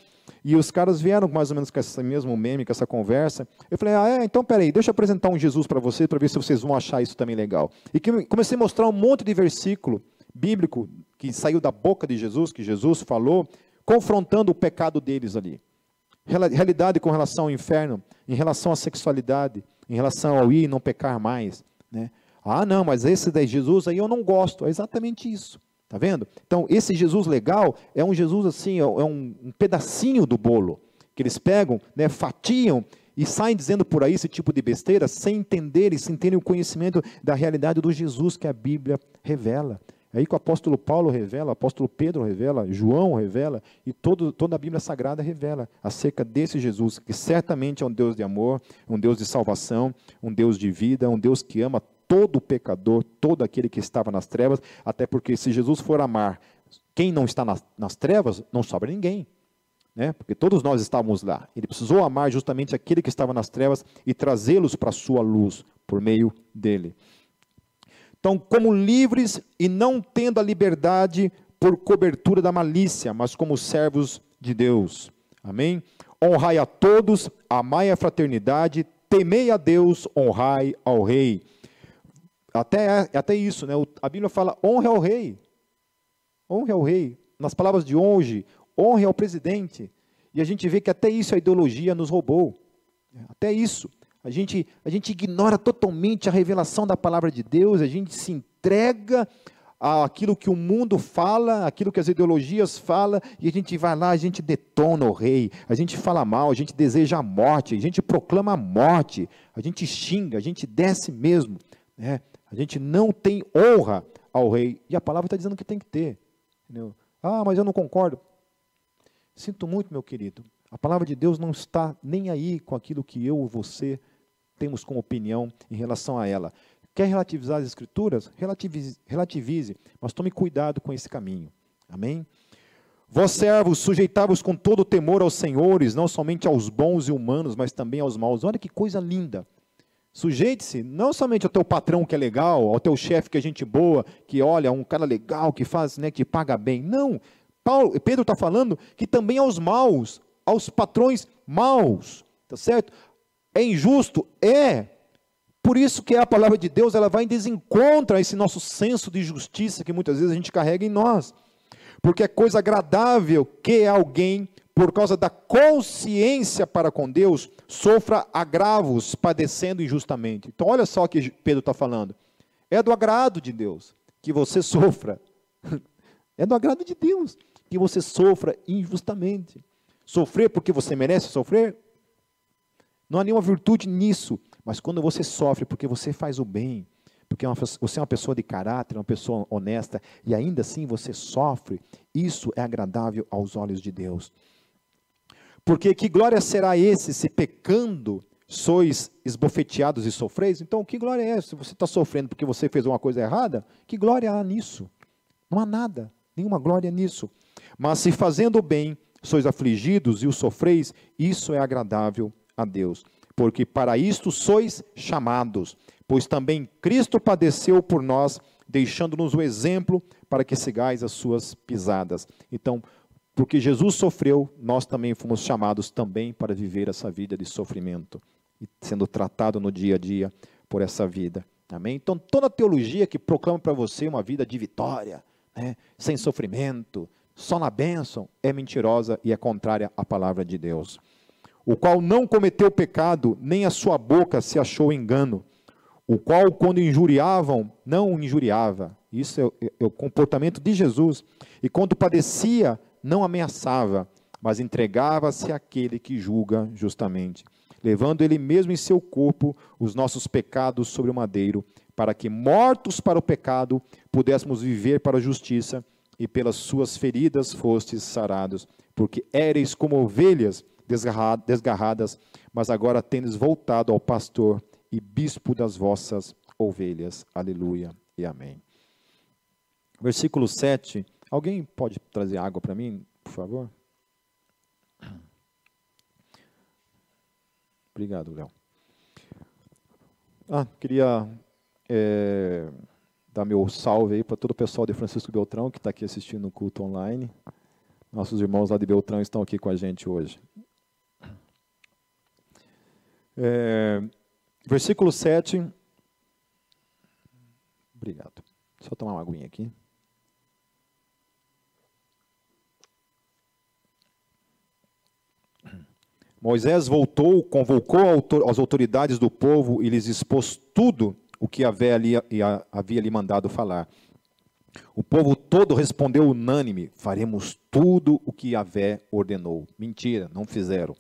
e os caras vieram mais ou menos com esse mesmo meme, com essa conversa. Eu falei, ah, é, então peraí, deixa eu apresentar um Jesus para vocês, para ver se vocês vão achar isso também legal. E comecei a mostrar um monte de versículo bíblico que saiu da boca de Jesus, que Jesus falou, confrontando o pecado deles ali. realidade com relação ao inferno, em relação à sexualidade, em relação ao ir e não pecar mais. Né? Ah, não, mas esse de Jesus aí eu não gosto. É exatamente isso. Tá vendo? Então, esse Jesus legal é um Jesus assim, é um, um pedacinho do bolo que eles pegam, né, fatiam e saem dizendo por aí esse tipo de besteira sem entender e sem terem o conhecimento da realidade do Jesus que a Bíblia revela. É aí que o apóstolo Paulo revela, o apóstolo Pedro revela, João revela, e todo, toda a Bíblia Sagrada revela acerca desse Jesus, que certamente é um Deus de amor, um Deus de salvação, um Deus de vida, um Deus que ama todo pecador, todo aquele que estava nas trevas, até porque se Jesus for amar quem não está nas, nas trevas, não sobra ninguém. Né? Porque todos nós estávamos lá. Ele precisou amar justamente aquele que estava nas trevas e trazê-los para a sua luz por meio dele. Então, como livres e não tendo a liberdade por cobertura da malícia, mas como servos de Deus. Amém? Honrai a todos, amai a fraternidade, temei a Deus, honrai ao rei. Até, até isso, né? a Bíblia fala: honre ao rei. Honre ao rei. Nas palavras de hoje, honre ao presidente. E a gente vê que até isso a ideologia nos roubou. Até isso. A gente, a gente ignora totalmente a revelação da palavra de Deus, a gente se entrega àquilo que o mundo fala, aquilo que as ideologias falam, e a gente vai lá, a gente detona o rei, a gente fala mal, a gente deseja a morte, a gente proclama a morte, a gente xinga, a gente desce mesmo. Né? A gente não tem honra ao rei. E a palavra está dizendo que tem que ter. Entendeu? Ah, mas eu não concordo. Sinto muito, meu querido. A palavra de Deus não está nem aí com aquilo que eu ou você temos como opinião em relação a ela. Quer relativizar as escrituras? Relativize, relativize mas tome cuidado com esse caminho. Amém? Vós servos, sujeitavos com todo temor aos senhores, não somente aos bons e humanos, mas também aos maus. Olha que coisa linda. Sujeite-se não somente ao teu patrão que é legal, ao teu chefe que é gente boa, que olha, um cara legal, que faz, né, que paga bem. Não. Paulo, Pedro está falando que também aos maus, aos patrões maus. Tá certo? É injusto? É. Por isso que a palavra de Deus ela vai em desencontro a esse nosso senso de justiça que muitas vezes a gente carrega em nós. Porque é coisa agradável que alguém por causa da consciência para com Deus, sofra agravos padecendo injustamente. Então, olha só o que Pedro está falando. É do agrado de Deus que você [LAUGHS] sofra. É do agrado de Deus que você sofra injustamente. Sofrer porque você merece sofrer? Não há nenhuma virtude nisso. Mas quando você sofre porque você faz o bem, porque é você é uma pessoa de caráter, uma pessoa honesta, e ainda assim você sofre, isso é agradável aos olhos de Deus. Porque que glória será esse se pecando sois esbofeteados e sofreis? Então, que glória é essa? Se você está sofrendo porque você fez uma coisa errada, que glória há nisso? Não há nada, nenhuma glória nisso. Mas se fazendo o bem sois afligidos e o sofreis, isso é agradável a Deus. Porque para isto sois chamados, pois também Cristo padeceu por nós, deixando-nos o exemplo para que sigais as suas pisadas. Então, porque Jesus sofreu, nós também fomos chamados também para viver essa vida de sofrimento e sendo tratado no dia a dia por essa vida. Amém? Então, toda teologia que proclama para você uma vida de vitória, né, sem sofrimento, só na bênção, é mentirosa e é contrária à palavra de Deus. O qual não cometeu pecado, nem a sua boca se achou engano. O qual, quando injuriavam, não injuriava. Isso é, é o comportamento de Jesus. E quando padecia, não ameaçava, mas entregava-se àquele que julga justamente, levando ele mesmo em seu corpo os nossos pecados sobre o madeiro, para que, mortos para o pecado, pudéssemos viver para a justiça, e pelas suas feridas fostes sarados, porque éreis como ovelhas desgarradas, mas agora tendes voltado ao pastor e bispo das vossas ovelhas. Aleluia e amém. Versículo 7 Alguém pode trazer água para mim, por favor? Obrigado, Léo. Ah, queria é, dar meu salve aí para todo o pessoal de Francisco Beltrão que está aqui assistindo o culto online. Nossos irmãos lá de Beltrão estão aqui com a gente hoje. É, versículo 7. Obrigado. Só tomar uma aguinha aqui. Moisés voltou, convocou as autoridades do povo e lhes expôs tudo o que havia lhe mandado falar. O povo todo respondeu unânime: faremos tudo o que Yahvé ordenou. Mentira, não fizeram.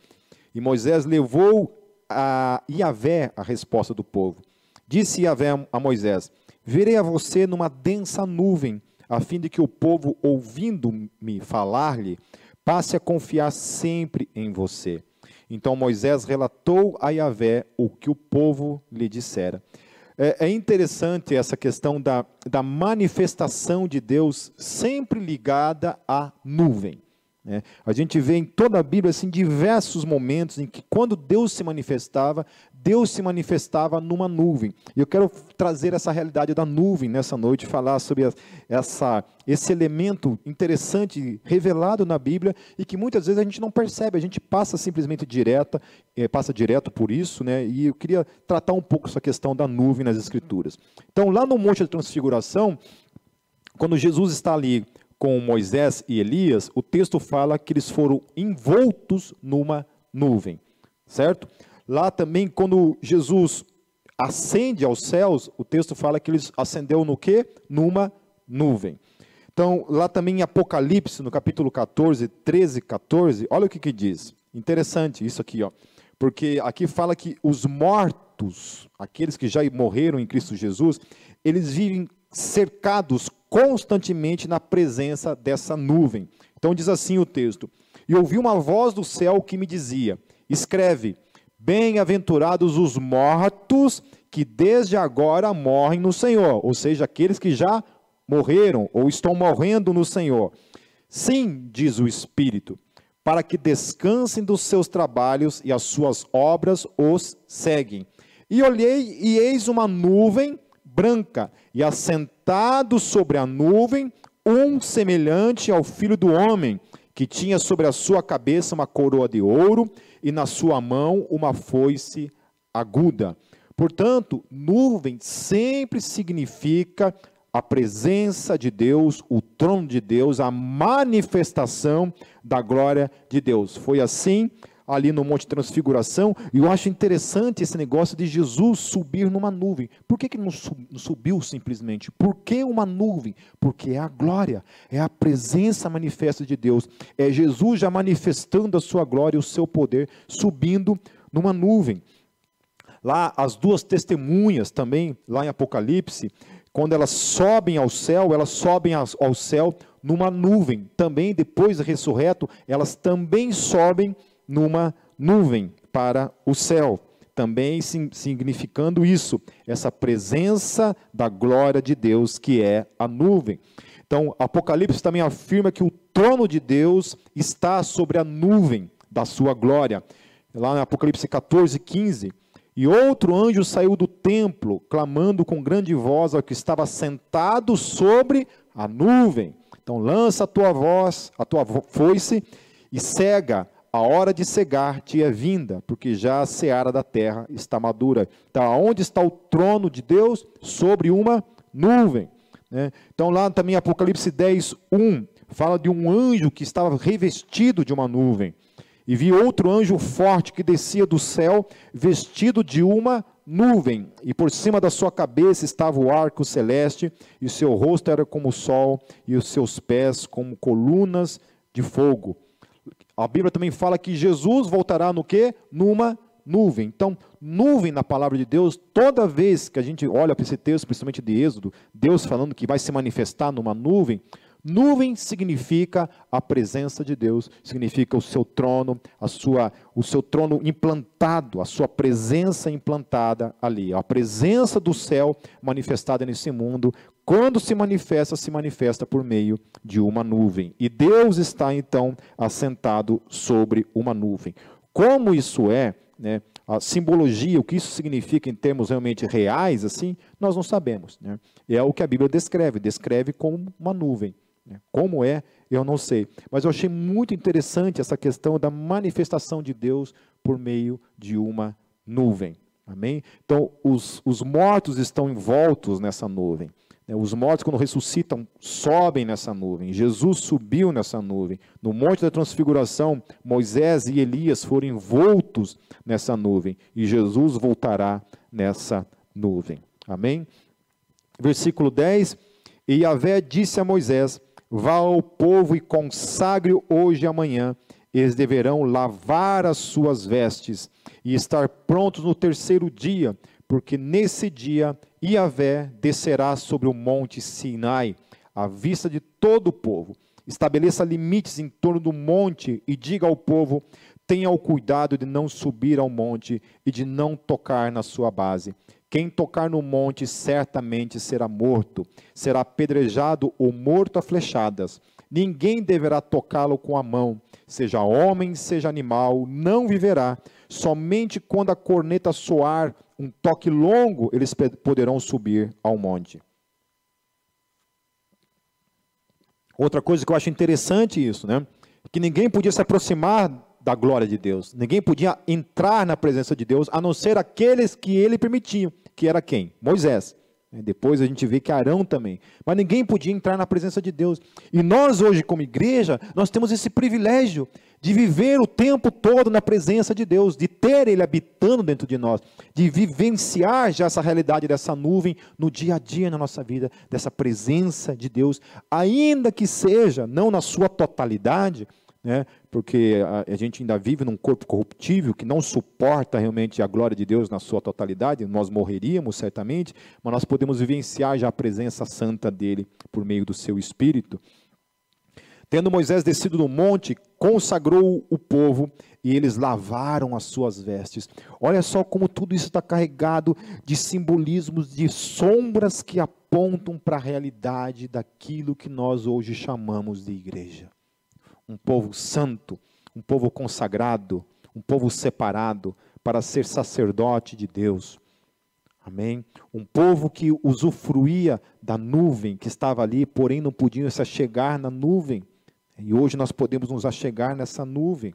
E Moisés levou a Yahvé a resposta do povo. Disse Yahvé a Moisés: Verei a você numa densa nuvem, a fim de que o povo, ouvindo-me falar-lhe, passe a confiar sempre em você. Então Moisés relatou a Yahvé o que o povo lhe dissera. É, é interessante essa questão da, da manifestação de Deus sempre ligada à nuvem. Né? A gente vê em toda a Bíblia assim, diversos momentos em que, quando Deus se manifestava, Deus se manifestava numa nuvem. E eu quero trazer essa realidade da nuvem nessa noite, falar sobre essa, esse elemento interessante revelado na Bíblia e que muitas vezes a gente não percebe, a gente passa simplesmente direta, eh, passa direto por isso, né? E eu queria tratar um pouco essa questão da nuvem nas Escrituras. Então, lá no Monte da Transfiguração, quando Jesus está ali com Moisés e Elias, o texto fala que eles foram envoltos numa nuvem, certo? Lá também, quando Jesus ascende aos céus, o texto fala que ele ascendeu no quê? Numa nuvem. Então, lá também em Apocalipse, no capítulo 14, 13, 14, olha o que, que diz. Interessante isso aqui, ó. Porque aqui fala que os mortos, aqueles que já morreram em Cristo Jesus, eles vivem cercados constantemente na presença dessa nuvem. Então diz assim o texto: E ouvi uma voz do céu que me dizia: Escreve, Bem-aventurados os mortos que desde agora morrem no Senhor, ou seja, aqueles que já morreram ou estão morrendo no Senhor. Sim, diz o Espírito, para que descansem dos seus trabalhos e as suas obras os seguem. E olhei e eis uma nuvem branca, e assentado sobre a nuvem, um semelhante ao filho do homem, que tinha sobre a sua cabeça uma coroa de ouro e na sua mão uma foice aguda. Portanto, nuvem sempre significa a presença de Deus, o trono de Deus, a manifestação da glória de Deus. Foi assim ali no Monte Transfiguração, e eu acho interessante esse negócio de Jesus subir numa nuvem. Por que, que não subiu simplesmente? Por que uma nuvem? Porque é a glória, é a presença manifesta de Deus, é Jesus já manifestando a sua glória e o seu poder, subindo numa nuvem. Lá, as duas testemunhas também, lá em Apocalipse, quando elas sobem ao céu, elas sobem ao céu numa nuvem. Também, depois de ressurreto, elas também sobem numa nuvem para o céu, também significando isso, essa presença da glória de Deus que é a nuvem. Então, Apocalipse também afirma que o trono de Deus está sobre a nuvem da sua glória. Lá em Apocalipse 14, 15. E outro anjo saiu do templo, clamando com grande voz ao que estava sentado sobre a nuvem. Então, lança a tua voz, a tua foice, e cega a hora de cegar te é vinda, porque já a seara da terra está madura. Então, onde está o trono de Deus? Sobre uma nuvem. Né? Então, lá também Apocalipse 10, 1, fala de um anjo que estava revestido de uma nuvem. E vi outro anjo forte que descia do céu, vestido de uma nuvem, e por cima da sua cabeça estava o arco celeste, e o seu rosto era como o sol, e os seus pés como colunas de fogo. A Bíblia também fala que Jesus voltará no quê? Numa nuvem. Então, nuvem na palavra de Deus, toda vez que a gente olha para esse texto, principalmente de Êxodo, Deus falando que vai se manifestar numa nuvem, nuvem significa a presença de Deus, significa o seu trono, a sua, o seu trono implantado, a sua presença implantada ali, a presença do céu manifestada nesse mundo quando se manifesta, se manifesta por meio de uma nuvem. E Deus está então assentado sobre uma nuvem. Como isso é, né, a simbologia, o que isso significa em termos realmente reais, assim, nós não sabemos. Né? É o que a Bíblia descreve, descreve como uma nuvem. Né? Como é, eu não sei. Mas eu achei muito interessante essa questão da manifestação de Deus por meio de uma nuvem. Amém? Então, os, os mortos estão envoltos nessa nuvem. Né, os mortos, quando ressuscitam, sobem nessa nuvem. Jesus subiu nessa nuvem. No Monte da Transfiguração, Moisés e Elias foram envoltos nessa nuvem. E Jesus voltará nessa nuvem. Amém? Versículo 10: E Yahvé disse a Moisés: Vá ao povo e consagre hoje e amanhã. Eles deverão lavar as suas vestes e estar prontos no terceiro dia, porque nesse dia Iavé descerá sobre o monte Sinai, à vista de todo o povo. Estabeleça limites em torno do monte e diga ao povo: tenha o cuidado de não subir ao monte e de não tocar na sua base. Quem tocar no monte certamente será morto, será apedrejado ou morto a flechadas. Ninguém deverá tocá-lo com a mão, seja homem, seja animal, não viverá. Somente quando a corneta soar um toque longo, eles poderão subir ao monte. Outra coisa que eu acho interessante isso, né? Que ninguém podia se aproximar da glória de Deus. Ninguém podia entrar na presença de Deus, a não ser aqueles que ele permitia, que era quem? Moisés. É, depois a gente vê que Arão também. Mas ninguém podia entrar na presença de Deus. E nós hoje, como igreja, nós temos esse privilégio de viver o tempo todo na presença de Deus, de ter Ele habitando dentro de nós, de vivenciar já essa realidade dessa nuvem no dia a dia na nossa vida, dessa presença de Deus, ainda que seja, não na sua totalidade, né? porque a, a, gente ainda vive num corpo corruptível que não suporta realmente a glória de Deus na sua totalidade, nós morreríamos certamente, mas nós podemos vivenciar já a presença santa dele por meio do seu Espírito. Tendo Moisés descido do monte, consagrou o povo e eles lavaram as suas vestes. Olha só como tudo isso está carregado de simbolismos, de sombras que apontam para a realidade daquilo que nós hoje chamamos de igreja um povo santo, um povo consagrado, um povo separado para ser sacerdote de Deus. Amém? Um povo que usufruía da nuvem que estava ali, porém não podiam se achegar na nuvem. E hoje nós podemos nos achegar nessa nuvem.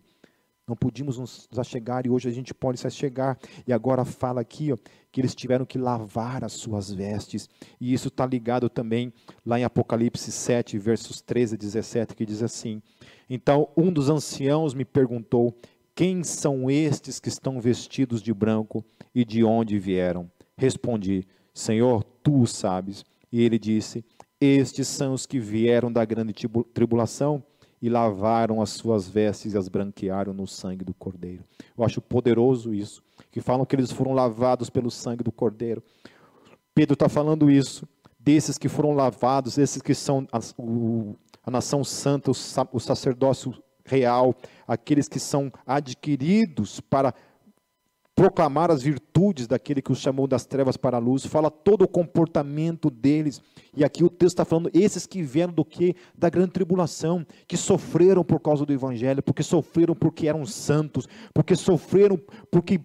Não podíamos nos achegar e hoje a gente pode se achegar. E agora fala aqui ó, que eles tiveram que lavar as suas vestes. E isso está ligado também lá em Apocalipse 7, versos 13 a 17, que diz assim: Então um dos anciãos me perguntou: Quem são estes que estão vestidos de branco e de onde vieram? Respondi: Senhor, tu o sabes. E ele disse: Estes são os que vieram da grande tribulação e lavaram as suas vestes e as branquearam no sangue do Cordeiro. Eu acho poderoso isso, que falam que eles foram lavados pelo sangue do Cordeiro. Pedro está falando isso, desses que foram lavados, esses que são a, o, a nação santa, o, sacerdócio real, aqueles que são adquiridos para proclamar as virtudes daquele que os chamou das trevas para a luz, fala todo o comportamento deles. E aqui o texto está falando, esses que vieram do que? Da grande tribulação, que sofreram por causa do evangelho, porque sofreram porque eram santos, porque sofreram porque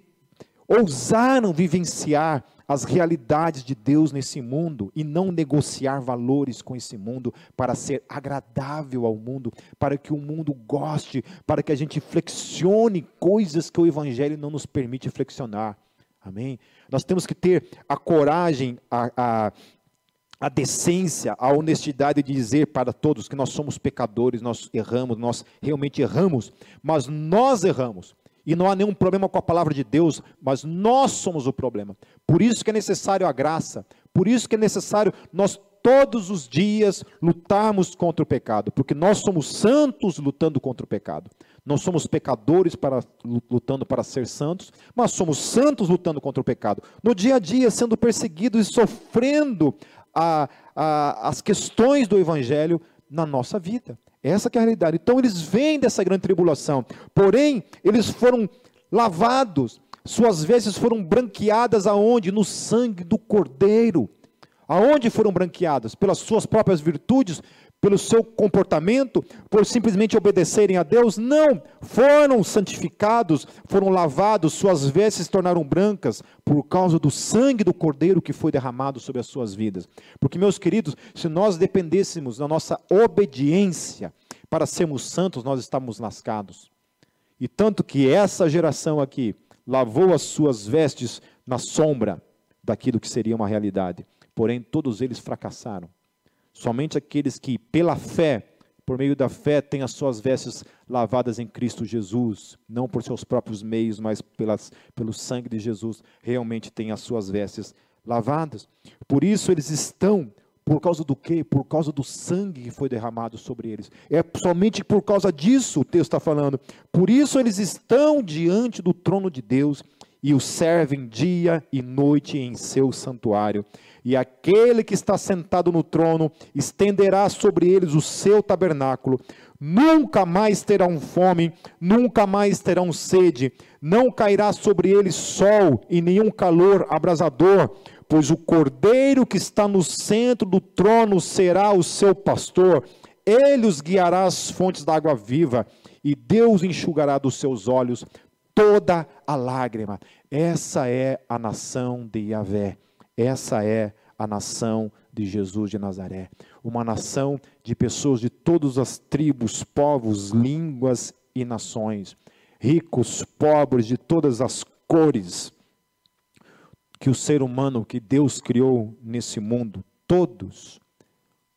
ousaram vivenciar as realidades de Deus nesse mundo e não negociar valores com esse mundo para ser agradável ao mundo, para que o mundo goste, para que a gente flexione coisas que o Evangelho não nos permite flexionar. Amém? Nós temos que ter a coragem, a, a, a decência, a honestidade de dizer para todos que nós somos pecadores, nós erramos, nós realmente erramos, mas nós erramos. E não há nenhum problema com a palavra de Deus, mas nós somos o problema. Por isso que é necessário a graça, por isso que é necessário nós todos os dias lutarmos contra o pecado, porque nós somos santos lutando contra o pecado. Não somos pecadores para, lutando para ser santos, mas somos santos lutando contra o pecado. No dia a dia, sendo perseguidos e sofrendo a, a, as questões do Evangelho na nossa vida. Essa é a realidade. Então eles vêm dessa grande tribulação, porém eles foram lavados, suas vestes foram branqueadas aonde? No sangue do Cordeiro. Aonde foram branqueadas? Pelas suas próprias virtudes, pelo seu comportamento, por simplesmente obedecerem a Deus? Não, foram santificados, foram lavados, suas vestes se tornaram brancas por causa do sangue do Cordeiro que foi derramado sobre as suas vidas. Porque, meus queridos, se nós dependêssemos da nossa obediência para sermos santos, nós estávamos lascados. E tanto que essa geração aqui lavou as suas vestes na sombra daquilo que seria uma realidade porém todos eles fracassaram. Somente aqueles que, pela fé, por meio da fé, têm as suas vestes lavadas em Cristo Jesus, não por seus próprios meios, mas pelas, pelo sangue de Jesus, realmente têm as suas vestes lavadas. Por isso eles estão por causa do quê? Por causa do sangue que foi derramado sobre eles. É somente por causa disso o texto está falando. Por isso eles estão diante do trono de Deus e o servem dia e noite em seu santuário. E aquele que está sentado no trono estenderá sobre eles o seu tabernáculo. Nunca mais terão fome, nunca mais terão sede, não cairá sobre eles sol e nenhum calor abrasador pois o cordeiro que está no centro do trono será o seu pastor, ele os guiará às fontes da água viva, e Deus enxugará dos seus olhos toda a lágrima. Essa é a nação de Yahvé, essa é a nação de Jesus de Nazaré, uma nação de pessoas de todas as tribos, povos, línguas e nações, ricos, pobres, de todas as cores que o ser humano que Deus criou nesse mundo, todos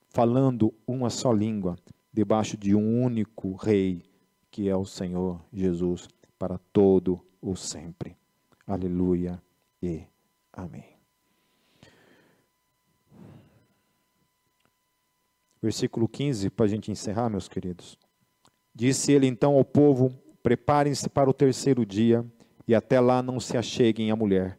falando uma só língua, debaixo de um único rei, que é o Senhor Jesus, para todo o sempre. Aleluia e amém. Versículo 15, para a gente encerrar, meus queridos. Disse ele então ao povo: Preparem-se para o terceiro dia, e até lá não se acheguem à mulher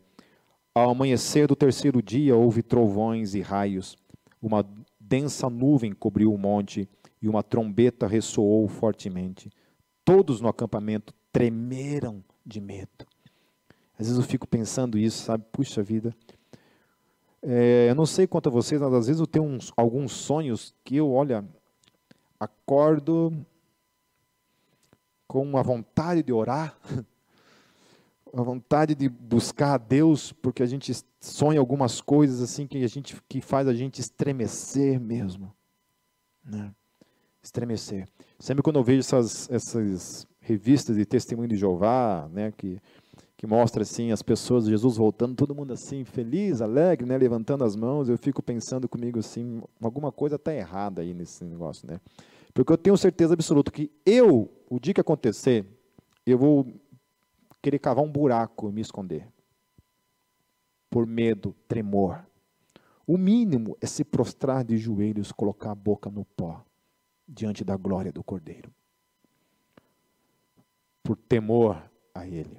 ao amanhecer do terceiro dia houve trovões e raios. Uma densa nuvem cobriu o monte e uma trombeta ressoou fortemente. Todos no acampamento tremeram de medo. Às vezes eu fico pensando isso, sabe? Puxa vida. É, eu não sei quanto a vocês, mas às vezes eu tenho uns, alguns sonhos que eu, olha, acordo com uma vontade de orar, [LAUGHS] a vontade de buscar a Deus, porque a gente sonha algumas coisas assim que a gente que faz a gente estremecer mesmo, né? Estremecer. Sempre quando eu vejo essas essas revistas de testemunho de Jeová, né, que que mostra assim as pessoas Jesus voltando, todo mundo assim feliz, alegre, né, levantando as mãos, eu fico pensando comigo assim, alguma coisa está errada aí nesse negócio, né? Porque eu tenho certeza absoluta que eu, o dia que acontecer, eu vou querer cavar um buraco e me esconder. Por medo, tremor. O mínimo é se prostrar de joelhos, colocar a boca no pó, diante da glória do Cordeiro. Por temor a Ele.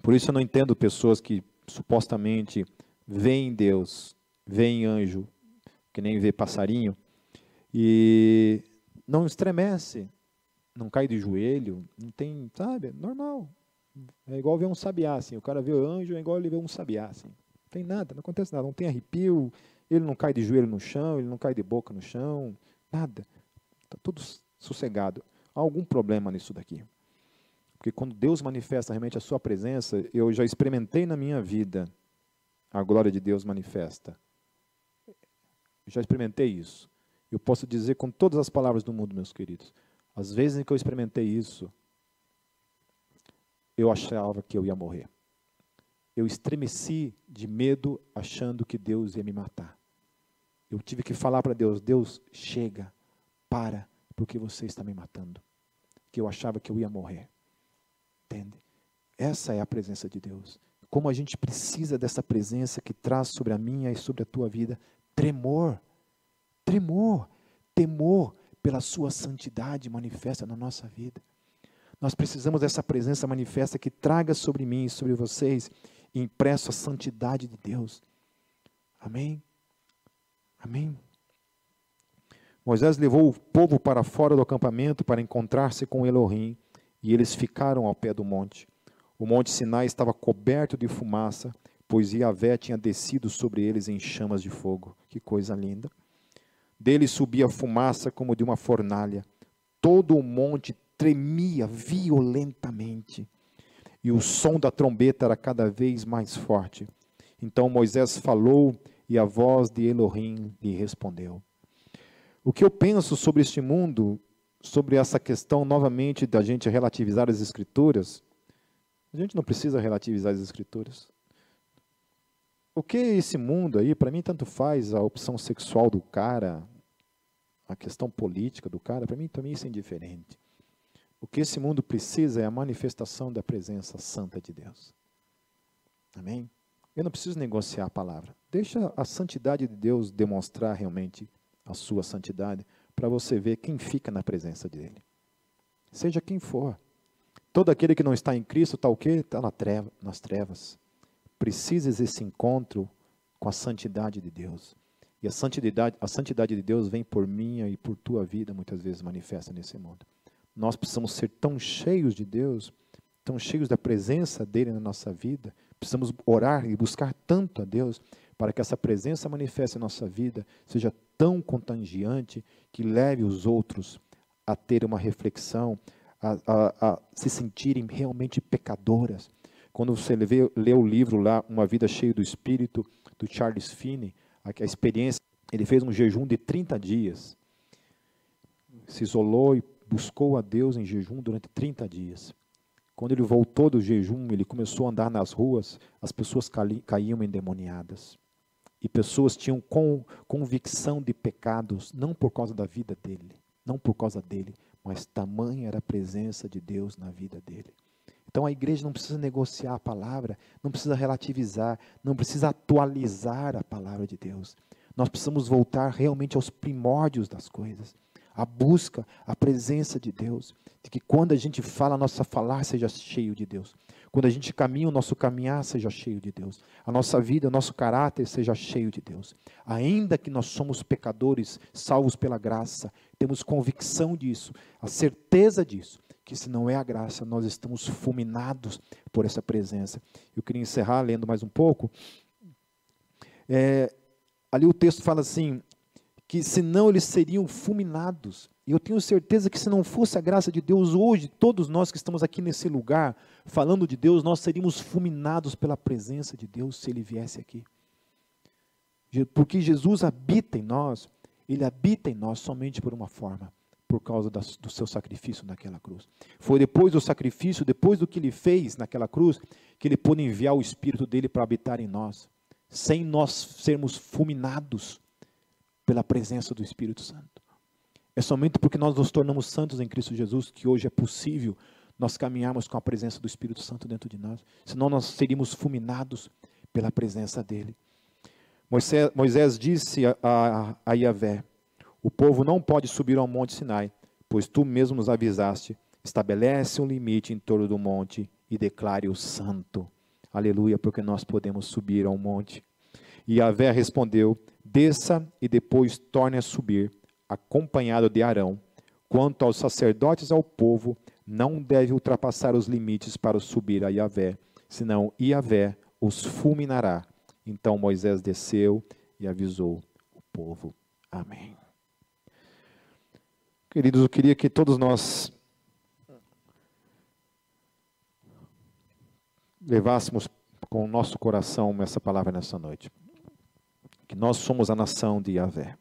Por isso eu não entendo pessoas que supostamente veem Deus, veem anjo, que nem vê passarinho, e não estremece, não cai de joelho, não tem, sabe, normal. É igual ver um sabiá, assim. O cara vê o anjo, é igual ele ver um sabiá, assim. Não tem nada, não acontece nada. Não tem arrepio, ele não cai de joelho no chão, ele não cai de boca no chão, nada. Está tudo sossegado. Há algum problema nisso daqui. Porque quando Deus manifesta realmente a sua presença, eu já experimentei na minha vida a glória de Deus manifesta. Já experimentei isso. Eu posso dizer com todas as palavras do mundo, meus queridos. Às vezes em que eu experimentei isso, eu achava que eu ia morrer. Eu estremeci de medo, achando que Deus ia me matar. Eu tive que falar para Deus: Deus, chega, para, porque você está me matando. Que eu achava que eu ia morrer. Entende? Essa é a presença de Deus. Como a gente precisa dessa presença que traz sobre a minha e sobre a tua vida tremor, tremor, temor pela sua santidade manifesta na nossa vida. Nós precisamos dessa presença manifesta que traga sobre mim e sobre vocês impresso a santidade de Deus. Amém? Amém? Moisés levou o povo para fora do acampamento para encontrar-se com Elohim, e eles ficaram ao pé do monte. O monte Sinai estava coberto de fumaça, pois Yahvé tinha descido sobre eles em chamas de fogo. Que coisa linda! Dele subia fumaça como de uma fornalha. Todo o monte tremia violentamente e o som da trombeta era cada vez mais forte. Então Moisés falou e a voz de Elohim lhe respondeu. O que eu penso sobre este mundo, sobre essa questão novamente da gente relativizar as escrituras, a gente não precisa relativizar as escrituras. o que esse mundo aí, para mim, tanto faz a opção sexual do cara, a questão política do cara, para mim também isso é indiferente. O que esse mundo precisa é a manifestação da presença santa de Deus. Amém? Eu não preciso negociar a palavra. Deixa a santidade de Deus demonstrar realmente a sua santidade para você ver quem fica na presença dele. Seja quem for. Todo aquele que não está em Cristo está o quê? Está na treva, nas trevas. Precisa esse encontro com a santidade de Deus. E a santidade, a santidade de Deus vem por minha e por tua vida, muitas vezes manifesta nesse mundo. Nós precisamos ser tão cheios de Deus, tão cheios da presença dele na nossa vida, precisamos orar e buscar tanto a Deus para que essa presença manifeste em nossa vida, seja tão contagiante que leve os outros a ter uma reflexão, a, a, a se sentirem realmente pecadoras. Quando você lê, lê, o livro lá, Uma Vida Cheia do Espírito, do Charles Finney, a, a experiência, ele fez um jejum de 30 dias. Se isolou e buscou a Deus em jejum durante 30 dias. Quando ele voltou do jejum, ele começou a andar nas ruas, as pessoas caíam endemoniadas. E pessoas tinham convicção de pecados, não por causa da vida dele, não por causa dele, mas tamanha era a presença de Deus na vida dele. Então a igreja não precisa negociar a palavra, não precisa relativizar, não precisa atualizar a palavra de Deus. Nós precisamos voltar realmente aos primórdios das coisas, a busca, a presença de Deus, de que quando a gente fala, nossa falar seja cheio de Deus. Quando a gente caminha, o nosso caminhar seja cheio de Deus. A nossa vida, o nosso caráter seja cheio de Deus. Ainda que nós somos pecadores, salvos pela graça, temos convicção disso, a certeza disso, que se não é a graça, nós estamos fulminados por essa presença. Eu queria encerrar lendo mais um pouco. É, ali o texto fala assim: que senão eles seriam fulminados. E eu tenho certeza que se não fosse a graça de Deus hoje, todos nós que estamos aqui nesse lugar, falando de Deus, nós seríamos fulminados pela presença de Deus se Ele viesse aqui. Porque Jesus habita em nós, Ele habita em nós somente por uma forma, por causa do seu sacrifício naquela cruz. Foi depois do sacrifício, depois do que Ele fez naquela cruz, que Ele pôde enviar o Espírito dele para habitar em nós, sem nós sermos fulminados pela presença do Espírito Santo. É somente porque nós nos tornamos santos em Cristo Jesus que hoje é possível nós caminharmos com a presença do Espírito Santo dentro de nós. Senão nós seríamos fulminados pela presença dele. Moisés, Moisés disse a, a, a Yahvé: O povo não pode subir ao monte Sinai, pois tu mesmo nos avisaste. Estabelece um limite em torno do monte e declare o santo. Aleluia, porque nós podemos subir ao monte. E Yahvé respondeu: Desça e depois torne a subir acompanhado de Arão. Quanto aos sacerdotes ao povo, não deve ultrapassar os limites para subir a Yahvé, senão Yahvé os fulminará. Então Moisés desceu e avisou o povo. Amém. Queridos, eu queria que todos nós levássemos com o nosso coração essa palavra nessa noite. Que nós somos a nação de Yahvé.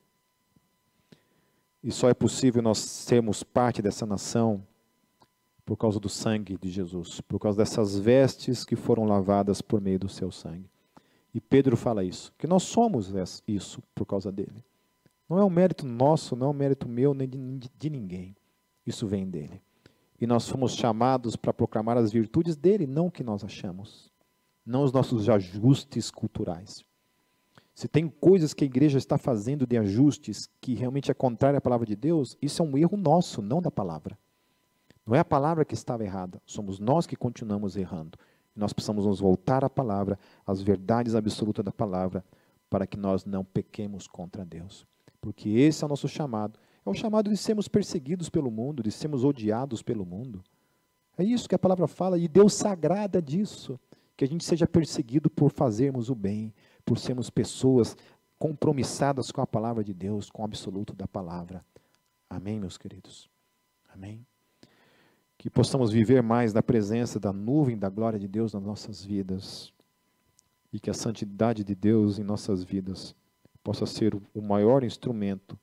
E só é possível nós sermos parte dessa nação por causa do sangue de Jesus, por causa dessas vestes que foram lavadas por meio do seu sangue. E Pedro fala isso, que nós somos isso por causa dele. Não é um mérito nosso, não é um mérito meu nem de, de ninguém. Isso vem dele. E nós fomos chamados para proclamar as virtudes dele, não o que nós achamos, não os nossos ajustes culturais. Se tem coisas que a igreja está fazendo de ajustes que realmente é contrária à palavra de Deus, isso é um erro nosso, não da palavra. Não é a palavra que estava errada, somos nós que continuamos errando. Nós precisamos nos voltar à palavra, às verdades absolutas da palavra, para que nós não pequemos contra Deus. Porque esse é o nosso chamado. É o chamado de sermos perseguidos pelo mundo, de sermos odiados pelo mundo. É isso que a palavra fala, e Deus sagrada disso, que a gente seja perseguido por fazermos o bem, por sermos pessoas compromissadas com a palavra de Deus, com o absoluto da palavra. Amém, meus queridos? Amém? Que possamos viver mais na presença da nuvem da glória de Deus nas nossas vidas. E que a santidade de Deus em nossas vidas possa ser o maior instrumento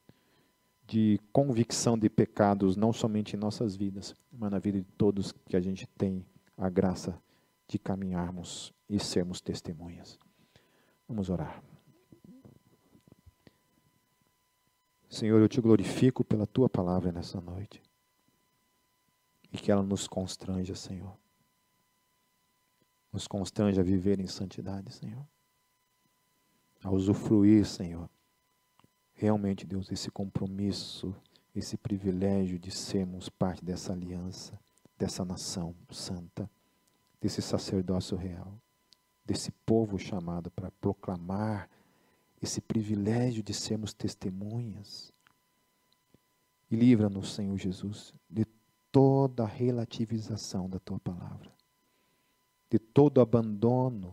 de convicção de pecados, não somente em nossas vidas, mas na vida de todos que a gente tem a graça de caminharmos e sermos testemunhas. Vamos orar. Senhor, eu te glorifico pela tua palavra nessa noite. E que ela nos constranja, Senhor. Nos constranja a viver em santidade, Senhor. A usufruir, Senhor. Realmente, Deus, esse compromisso, esse privilégio de sermos parte dessa aliança, dessa nação santa, desse sacerdócio real, desse povo chamado para proclamar esse privilégio de sermos testemunhas. E livra-nos, Senhor Jesus, de toda a relativização da tua palavra, de todo abandono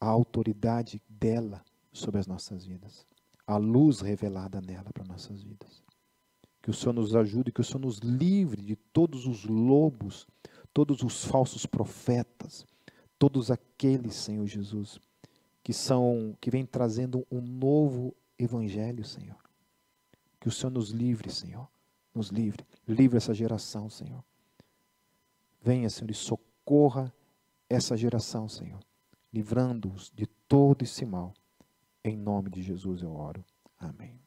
à autoridade dela sobre as nossas vidas, a luz revelada nela para nossas vidas. Que o Senhor nos ajude, que o Senhor nos livre de todos os lobos, todos os falsos profetas, todos aqueles, Senhor Jesus, que são que vem trazendo um novo evangelho, Senhor. Que o Senhor nos livre, Senhor. Nos livre. Livre essa geração, Senhor. Venha, Senhor, e socorra essa geração, Senhor, livrando-os de todo esse mal. Em nome de Jesus eu oro. Amém.